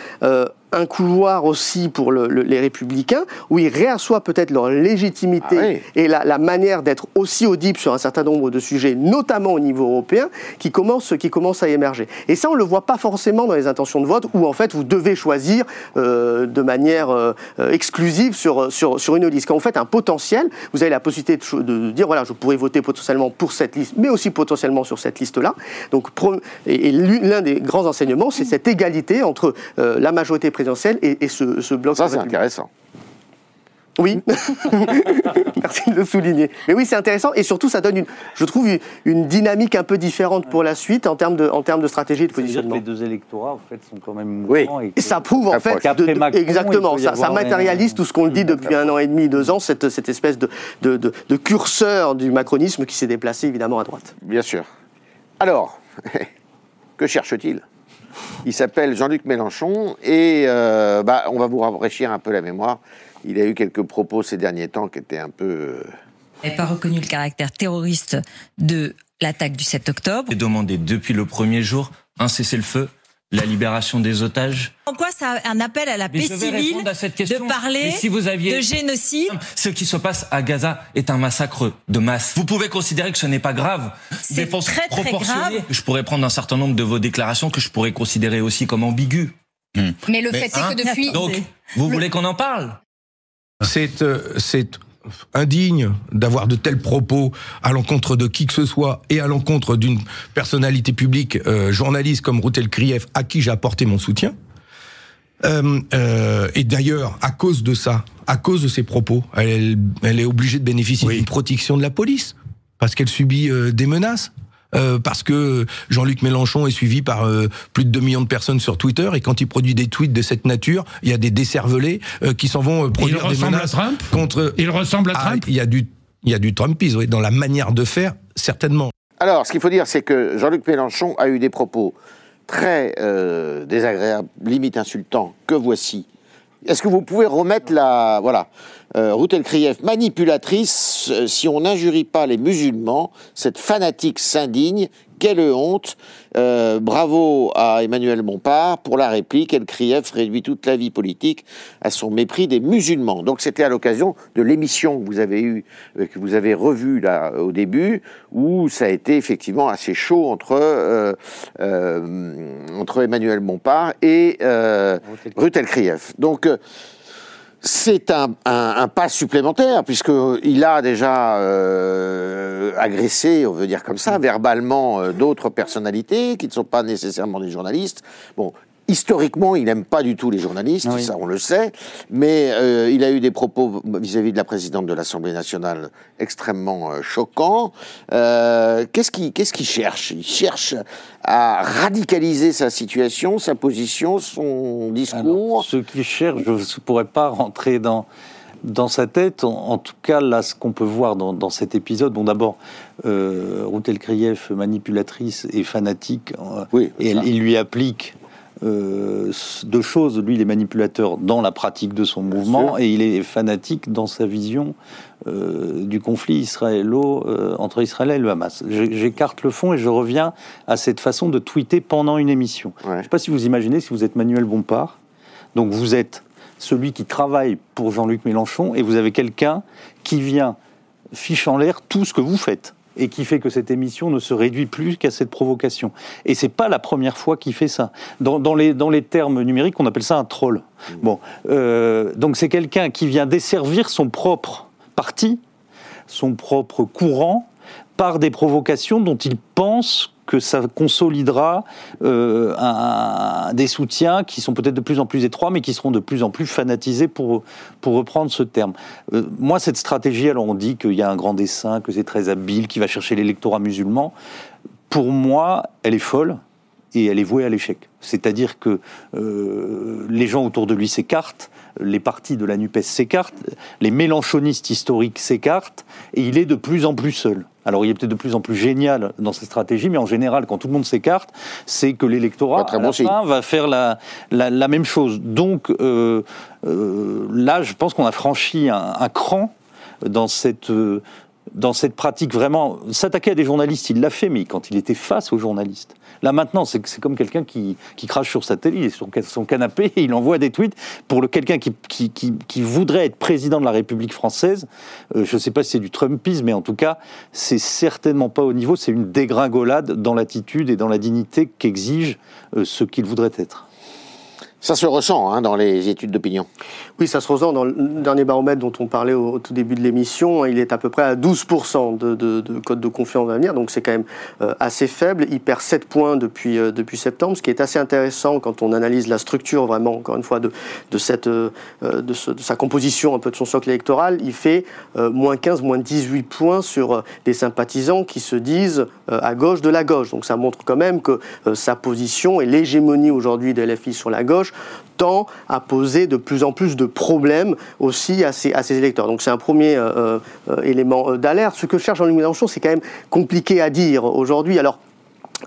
un couloir aussi pour les républicains, où ils réassoient peut-être leur légitimité ah et la, manière d'être aussi audibles sur un certain nombre de sujets, notamment au niveau européen, qui commence, qui commence à émerger. Et ça, on ne le voit pas forcément dans les intentions de vote, où en fait, vous devez choisir euh, de manière euh, exclusive sur, sur, sur, une liste. Quand vous faites un potentiel, vous avez la possibilité de, dire, voilà, je pourrais voter potentiellement pour cette liste, mais aussi potentiellement sur cette liste-là. Donc, et, l'un des grands enseignements, c'est cette égalité entre euh, la majorité présidentielle et, ce, bloc. Ça, c'est intéressant. Oui, merci de le souligner. Mais oui, c'est intéressant et surtout, ça donne, une, je trouve, une, dynamique un peu différente pour la suite en termes de, en termes de stratégie et de positionnement. les deux électorats, en fait, sont quand même Oui, et, ça prouve en fait, exactement, ça, ça matérialise tout ce qu'on le dit depuis un an et demi, deux ans, cette, cette espèce de, de, de curseur du macronisme qui s'est déplacé évidemment à droite. Bien sûr. Alors, que cherche-t-il? Il s'appelle Jean-Luc Mélenchon et euh, bah, on va vous rafraîchir un peu la mémoire. Il a eu quelques propos ces derniers temps qui étaient un peu... Euh, il n'a pas reconnu le caractère terroriste de l'attaque du 7 octobre. J'ai demandé depuis le premier jour un cessez-le-feu la libération des otages. En quoi ça un appel à la paix civile de parler si vous aviez... de génocide Ce qui se passe à Gaza est un massacre de masse. Vous pouvez considérer que ce n'est pas grave. C'est très très grave. Je pourrais prendre un certain nombre de vos déclarations que je pourrais considérer aussi comme ambiguës. Mais le fait est que hein depuis... Donc, vous voulez qu'on en parle? C'est euh, indigne d'avoir de tels propos à l'encontre de qui que ce soit et à l'encontre d'une personnalité publique, euh, journaliste comme Routel Krief, à qui j'ai apporté mon soutien. Euh, euh, et d'ailleurs, à cause de ça, à cause de ses propos, elle, elle est obligée de bénéficier d'une protection de la police parce qu'elle subit euh, des menaces. Euh, parce que Jean-Luc Mélenchon est suivi par euh, plus de 2 millions de personnes sur Twitter et quand il produit des tweets de cette nature, il y a des décervelés euh, qui s'en vont euh, produire des ressemble à menaces Trump? contre. Il ressemble à Ah, Trump? Il y a du, il y a du Trumpisme oui, dans la manière de faire, certainement. Alors, ce qu'il faut dire, c'est que Jean-Luc Mélenchon a eu des propos très euh, désagréables, limite insultants, que voici. Est-ce que vous pouvez remettre la... Voilà. Euh, Ruth El Krief, manipulatrice, euh, si on n'injurie pas les musulmans, cette fanatique s'indigne, quelle honte. Euh, bravo à Emmanuel Bompard pour la réplique. El Krief réduit toute la vie politique à son mépris des musulmans. Donc c'était à l'occasion de l'émission que vous avez eue, euh, que vous avez revue là au début, où ça a été effectivement assez chaud entre entre Emmanuel Bompard et euh, Ruth El Krief. Donc c'est un, pas supplémentaire, puisqu'il a déjà euh, agressé, on veut dire comme ça, verbalement euh, d'autres personnalités qui ne sont pas nécessairement des journalistes. Historiquement, il n'aime pas du tout les journalistes, Oui. ça on le sait, mais euh, il a eu des propos vis-à-vis de la présidente de l'Assemblée nationale extrêmement euh, choquants. Euh, qu'est-ce qu'il cherche? Il cherche à radicaliser sa situation, sa position, son discours. Alors, ce qu'il cherche, je ne pourrais pas rentrer dans, dans sa tête. En, en tout cas, là, ce qu'on peut voir dans, dans cet épisode, bon, d'abord, euh, Ruth El Krief, manipulatrice et fanatique, euh, Oui, et elle- il lui applique euh, deux choses. Lui, il est manipulateur dans la pratique de son mouvement sûr. et il est fanatique dans sa vision euh, du conflit israélo euh, entre Israël et le Hamas. J'écarte le fond et je reviens à cette façon de tweeter pendant une émission. Ouais. Je ne sais pas si vous imaginez, si vous êtes Manuel Bompard, donc vous êtes celui qui travaille pour Jean-Luc Mélenchon et vous avez quelqu'un qui vient fiche en l'air tout ce que vous faites et qui fait que cette émission ne se réduit plus qu'à cette provocation. Et c'est pas la première fois qu'il fait ça. Dans, dans les, dans les termes numériques, on appelle ça un troll. Bon, euh, donc c'est quelqu'un qui vient desservir son propre parti, son propre courant, par des provocations dont il pense que ça consolidera euh, des soutiens qui sont peut-être de plus en plus étroits, mais qui seront de plus en plus fanatisés, pour, pour reprendre ce terme. Euh, moi, cette stratégie, alors on dit qu'il y a un grand dessin, que c'est très habile, qui va chercher l'électorat musulman. Pour moi, elle est folle et elle est vouée à l'échec. C'est-à-dire que euh, les gens autour de lui s'écartent, les partis de la NUPES s'écartent, les mélanchonistes historiques s'écartent, et il est de plus en plus seul. Alors il est peut-être de plus en plus génial dans cette stratégie, mais en général, quand tout le monde s'écarte, c'est que l'électorat, à la fin, va faire la, la, la même chose. Donc euh, euh, là, je pense qu'on a franchi un, un cran dans cette... dans cette pratique vraiment, s'attaquer à des journalistes, il l'a fait, mais quand il était face aux journalistes. Là maintenant, c'est comme quelqu'un qui, qui crache sur sa télé, sur son canapé et il envoie des tweets pour le quelqu'un qui, qui, qui, qui voudrait être président de la République française. Euh, je ne sais pas si c'est du Trumpisme, mais en tout cas, c'est certainement pas au niveau, c'est une dégringolade dans l'attitude et dans la dignité qu'exige euh, ce qu'il voudrait être. Ça se ressent hein, dans les études d'opinion. Oui, ça se ressent dans le dernier baromètre dont on parlait au, tout début de l'émission. Il est à peu près à 12% de, de, de code de confiance d'avenir, donc c'est quand même euh, assez faible. Il perd 7 points depuis, euh, depuis septembre, ce qui est assez intéressant quand on analyse la structure vraiment, encore une fois, de, de, cette, euh, de, sa composition, un peu de son socle électoral. Il fait moins 15, moins 18 points sur des sympathisants qui se disent à gauche de la gauche. Donc ça montre quand même que sa position et l'hégémonie aujourd'hui de LFI sur la gauche tend à poser de plus en plus de problèmes aussi à ses, électeurs. Donc c'est un premier euh, euh, élément euh, d'alerte. Ce que cherche Jean-Luc Mélenchon, c'est quand même compliqué à dire aujourd'hui. Alors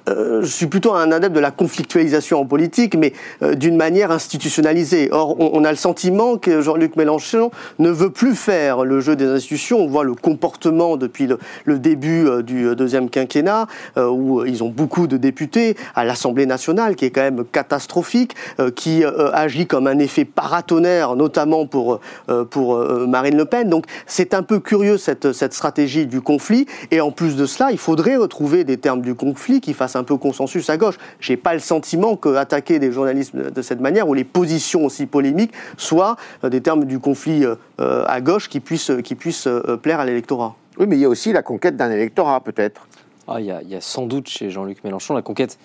euh, je suis plutôt un adepte de la conflictualisation en politique, mais euh, d'une manière institutionnalisée. Or, on, a le sentiment que Jean-Luc Mélenchon ne veut plus faire le jeu des institutions. On voit le comportement depuis le, début euh, du deuxième quinquennat, où ils ont beaucoup de députés, à l'Assemblée nationale, qui est quand même catastrophique, qui agit comme un effet paratonnerre, notamment pour, Marine Le Pen. Donc, c'est un peu curieux cette, cette stratégie du conflit. Et en plus de cela, il faudrait retrouver des termes du conflit qui fassent fasse un peu consensus à gauche. J'ai pas le sentiment que attaquer des journalistes de cette manière ou les positions aussi polémiques soient euh, des termes du conflit euh, à gauche qui puissent, qui puissent plaire à l'électorat. Oui, mais il y a aussi la conquête d'un électorat, peut-être. Ah, il, y a, il y a sans doute chez Jean-Luc Mélenchon la conquête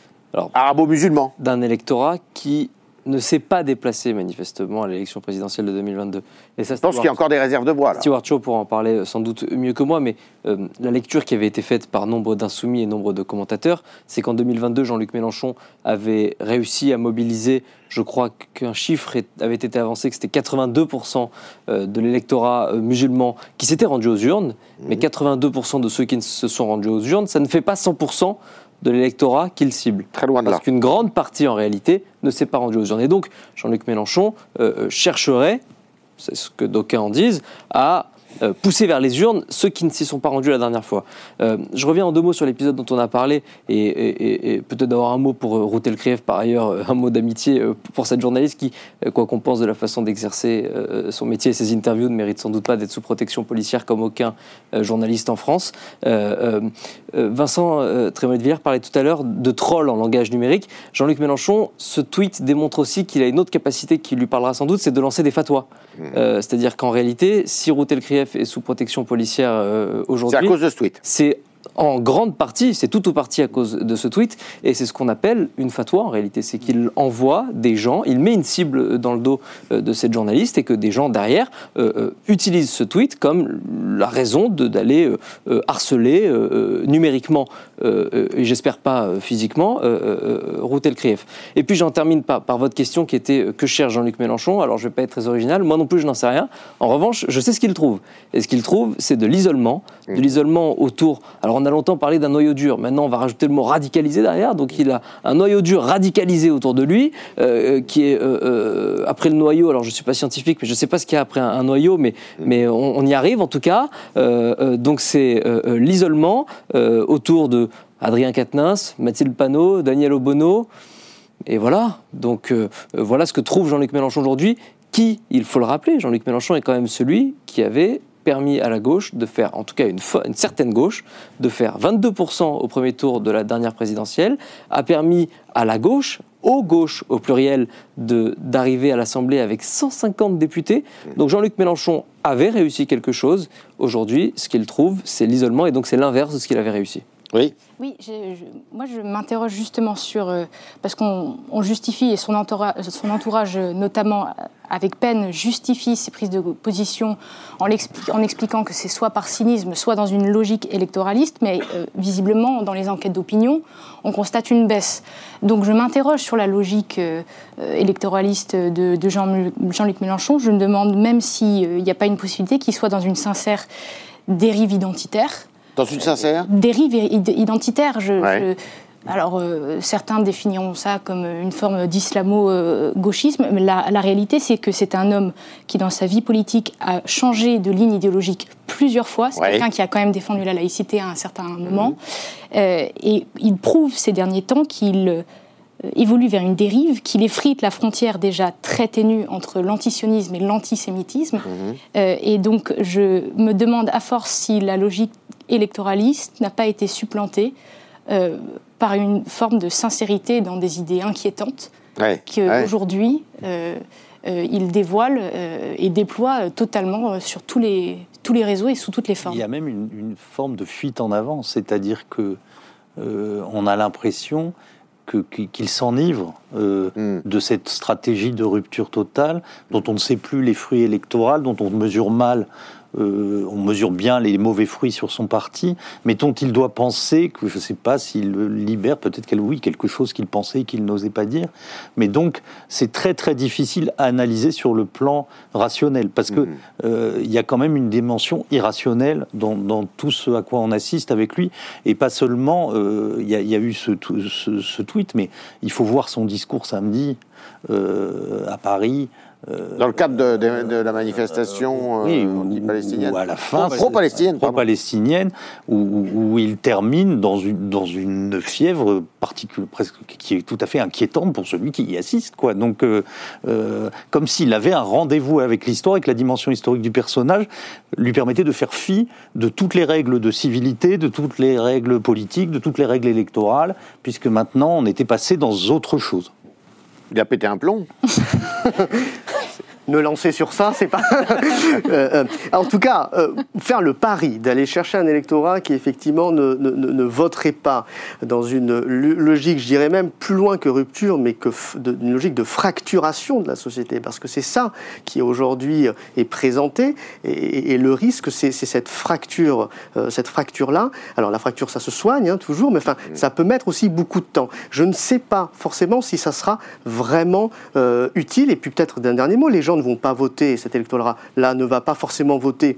arabo-musulman d'un électorat qui ne s'est pas déplacé manifestement à l'élection présidentielle de 2022. Et ça, Je pense qu'il y a encore des réserves de voix. Là. Stewart Shaw pourra en parler euh, sans doute mieux que moi, mais euh, la lecture qui avait été faite par nombre d'insoumis et nombre de commentateurs, c'est qu'en 2022, Jean-Luc Mélenchon avait réussi à mobiliser, je crois qu'un chiffre avait été avancé, que c'était 82% euh, de l'électorat musulman qui s'était rendu aux urnes, mais 82% mmh. de ceux qui ne se sont rendus aux urnes, ça ne fait pas 100% de l'électorat qu'il cible. Très loin de là. Parce qu'une grande partie, en réalité, ne s'est pas rendue aux urnes. Et donc, Jean-Luc Mélenchon euh, euh, chercherait, c'est ce que d'aucuns en disent, à euh, pousser vers les urnes ceux qui ne s'y sont pas rendus la dernière fois. Euh, je reviens en deux mots sur l'épisode dont on a parlé et, peut-être d'avoir un mot pour euh, Routel Krief, par ailleurs, un mot d'amitié pour cette journaliste qui, quoi qu'on pense de la façon d'exercer son métier et ses interviews, ne mérite sans doute pas d'être sous protection policière comme aucun journaliste en France. Vincent Trémollet parlait tout à l'heure de troll en langage numérique. Jean-Luc Mélenchon, ce tweet démontre aussi qu'il a une autre capacité qui lui parlera sans doute, c'est de lancer des fatwas. Mmh. C'est-à-dire qu'en réalité, si Routel Krief est sous protection policière euh, aujourd'hui. C'est à cause de ce tweet. C'est en grande partie, c'est tout ou partie à cause de ce tweet, et c'est ce qu'on appelle une fatwa en réalité, c'est qu'il envoie des gens, il met une cible dans le dos euh, de cette journaliste, et que des gens derrière euh, euh, utilisent ce tweet comme la raison d'aller harceler numériquement, et j'espère pas physiquement, Routel Krief. Et puis j'en termine par, par votre question qui était que cherche Jean-Luc Mélenchon, alors je vais pas être très original, moi non plus je n'en sais rien, en revanche je sais ce qu'il trouve, et ce qu'il trouve c'est de l'isolement, de l'isolement autour, alors on a longtemps parlé d'un noyau dur. Maintenant, on va rajouter le mot radicalisé derrière. Donc il a un noyau dur radicalisé autour de lui, euh, qui est euh, euh, après le noyau. Alors je ne suis pas scientifique, mais je ne sais pas ce qu'il y a après un, noyau, mais, mais on, y arrive en tout cas. donc c'est l'isolement autour de Adrien Quatennens, Mathilde Panot, Daniel Obono. Et voilà, donc voilà ce que trouve Jean-Luc Mélenchon aujourd'hui, qui, il faut le rappeler, Jean-Luc Mélenchon est quand même celui qui avait permis à la gauche de faire, en tout cas une, une certaine gauche, de faire 22% au premier tour de la dernière présidentielle, a permis à la gauche, aux gauches au pluriel, d'arriver à l'Assemblée avec 150 députés. Donc Jean-Luc Mélenchon avait réussi quelque chose. Aujourd'hui, ce qu'il trouve, c'est l'isolement, et donc c'est l'inverse de ce qu'il avait réussi. Oui. Oui, moi je m'interroge justement sur. Euh, parce qu'on justifie, et son entourage, son entourage, notamment avec peine, justifie ses prises de position en, expliquant que c'est soit par cynisme, soit dans une logique électoraliste, mais euh, visiblement, dans les enquêtes d'opinion, on constate une baisse. Donc je m'interroge sur la logique euh, électoraliste de, de Jean-Luc Mélenchon. Je me demande même s'il n'y a pas une possibilité qu'il soit dans une sincère dérive identitaire dans une sincère Dérive identitaire. Je, alors, euh, certains définiront ça comme une forme d'islamo-gauchisme, mais la, réalité, c'est que c'est un homme qui, dans sa vie politique, a changé de ligne idéologique plusieurs fois. C'est quelqu'un qui a quand même défendu la laïcité à un certain moment. Mhm. Euh, et il prouve ces derniers temps qu'il évolue vers une dérive, qu'il effrite la frontière déjà très ténue entre l'antisionisme et l'antisémitisme. Mhm. et donc, je me demande à force si la logique électoraliste n'a pas été supplanté euh, par une forme de sincérité dans des idées inquiétantes qu'aujourd'hui euh, euh, il dévoile et déploie totalement sur tous les, tous les réseaux et sous toutes les formes. Il y a même une, forme de fuite en avant, c'est-à-dire que on a l'impression qu'il s'enivre hmm. de cette stratégie de rupture totale, dont on ne sait plus les fruits électoraux, dont on mesure mal euh, on mesure bien les mauvais fruits sur son parti, mais dont il doit penser que je ne sais pas s'il libère peut-être qu'elle oui quelque chose qu'il pensait et qu'il n'osait pas dire, mais donc c'est très très difficile à analyser sur le plan rationnel parce que mhm. euh, il y a quand même une dimension irrationnelle dans, tout ce à quoi on assiste avec lui et pas seulement euh, il y, a eu ce, ce, tweet, mais il faut voir son discours samedi à Paris Dans le cadre de, de- de la manifestation euh, oui, ou- anti-palestinienne ou à la fin, Pro-palestinienne, pro-palestinienne, où, il termine dans une, dans une fièvre particulière, presque qui est tout à fait inquiétante pour celui qui y assiste, quoi. Donc, euh, euh, comme s'il avait un rendez-vous avec l'histoire et que la dimension historique du personnage lui permettait de faire fi de toutes les règles de civilité, de toutes les règles politiques, de toutes les règles électorales, puisque maintenant on était passé dans autre chose. Il a pété un plomb. me lancer sur ça, c'est pas. Euh, euh, en tout cas, euh, faire le pari d'aller chercher un électorat qui effectivement ne, ne- ne- ne voterait pas dans une lo- logique, je dirais même plus loin que rupture, mais que de- une logique de fracturation de la société, parce que c'est ça qui aujourd'hui est présenté, et, le risque, c'est cette fracture, euh, cette fracture-là. Alors la fracture, ça se soigne hein, toujours, mais enfin, ça peut mettre aussi beaucoup de temps. Je ne sais pas forcément si ça sera vraiment utile. Et puis peut-être d'un dernier mot, les gens ne vont pas voter, cet électorat-là ne va pas forcément voter.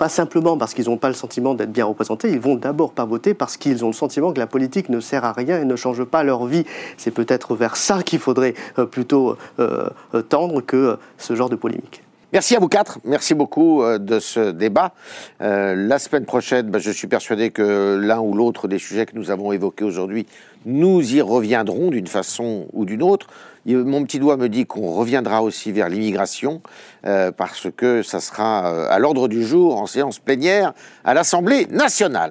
Pas simplement parce qu'ils n'ont pas le sentiment d'être bien représentés, ils vont d'abord pas voter parce qu'ils ont le sentiment que la politique ne sert à rien et ne change pas leur vie. C'est peut-être vers ça qu'il faudrait euh, plutôt euh, euh, tendre que ce genre de polémique. Merci à vous quatre. Merci beaucoup de ce débat. La semaine prochaine, bah, je suis persuadé que l'un ou l'autre des sujets que nous avons évoqués aujourd'hui, nous y reviendrons d'une façon ou d'une autre. Mon petit doigt me dit qu'on reviendra aussi vers l'immigration euh, parce que ça sera euh, à l'ordre du jour en séance plénière à l'Assemblée nationale.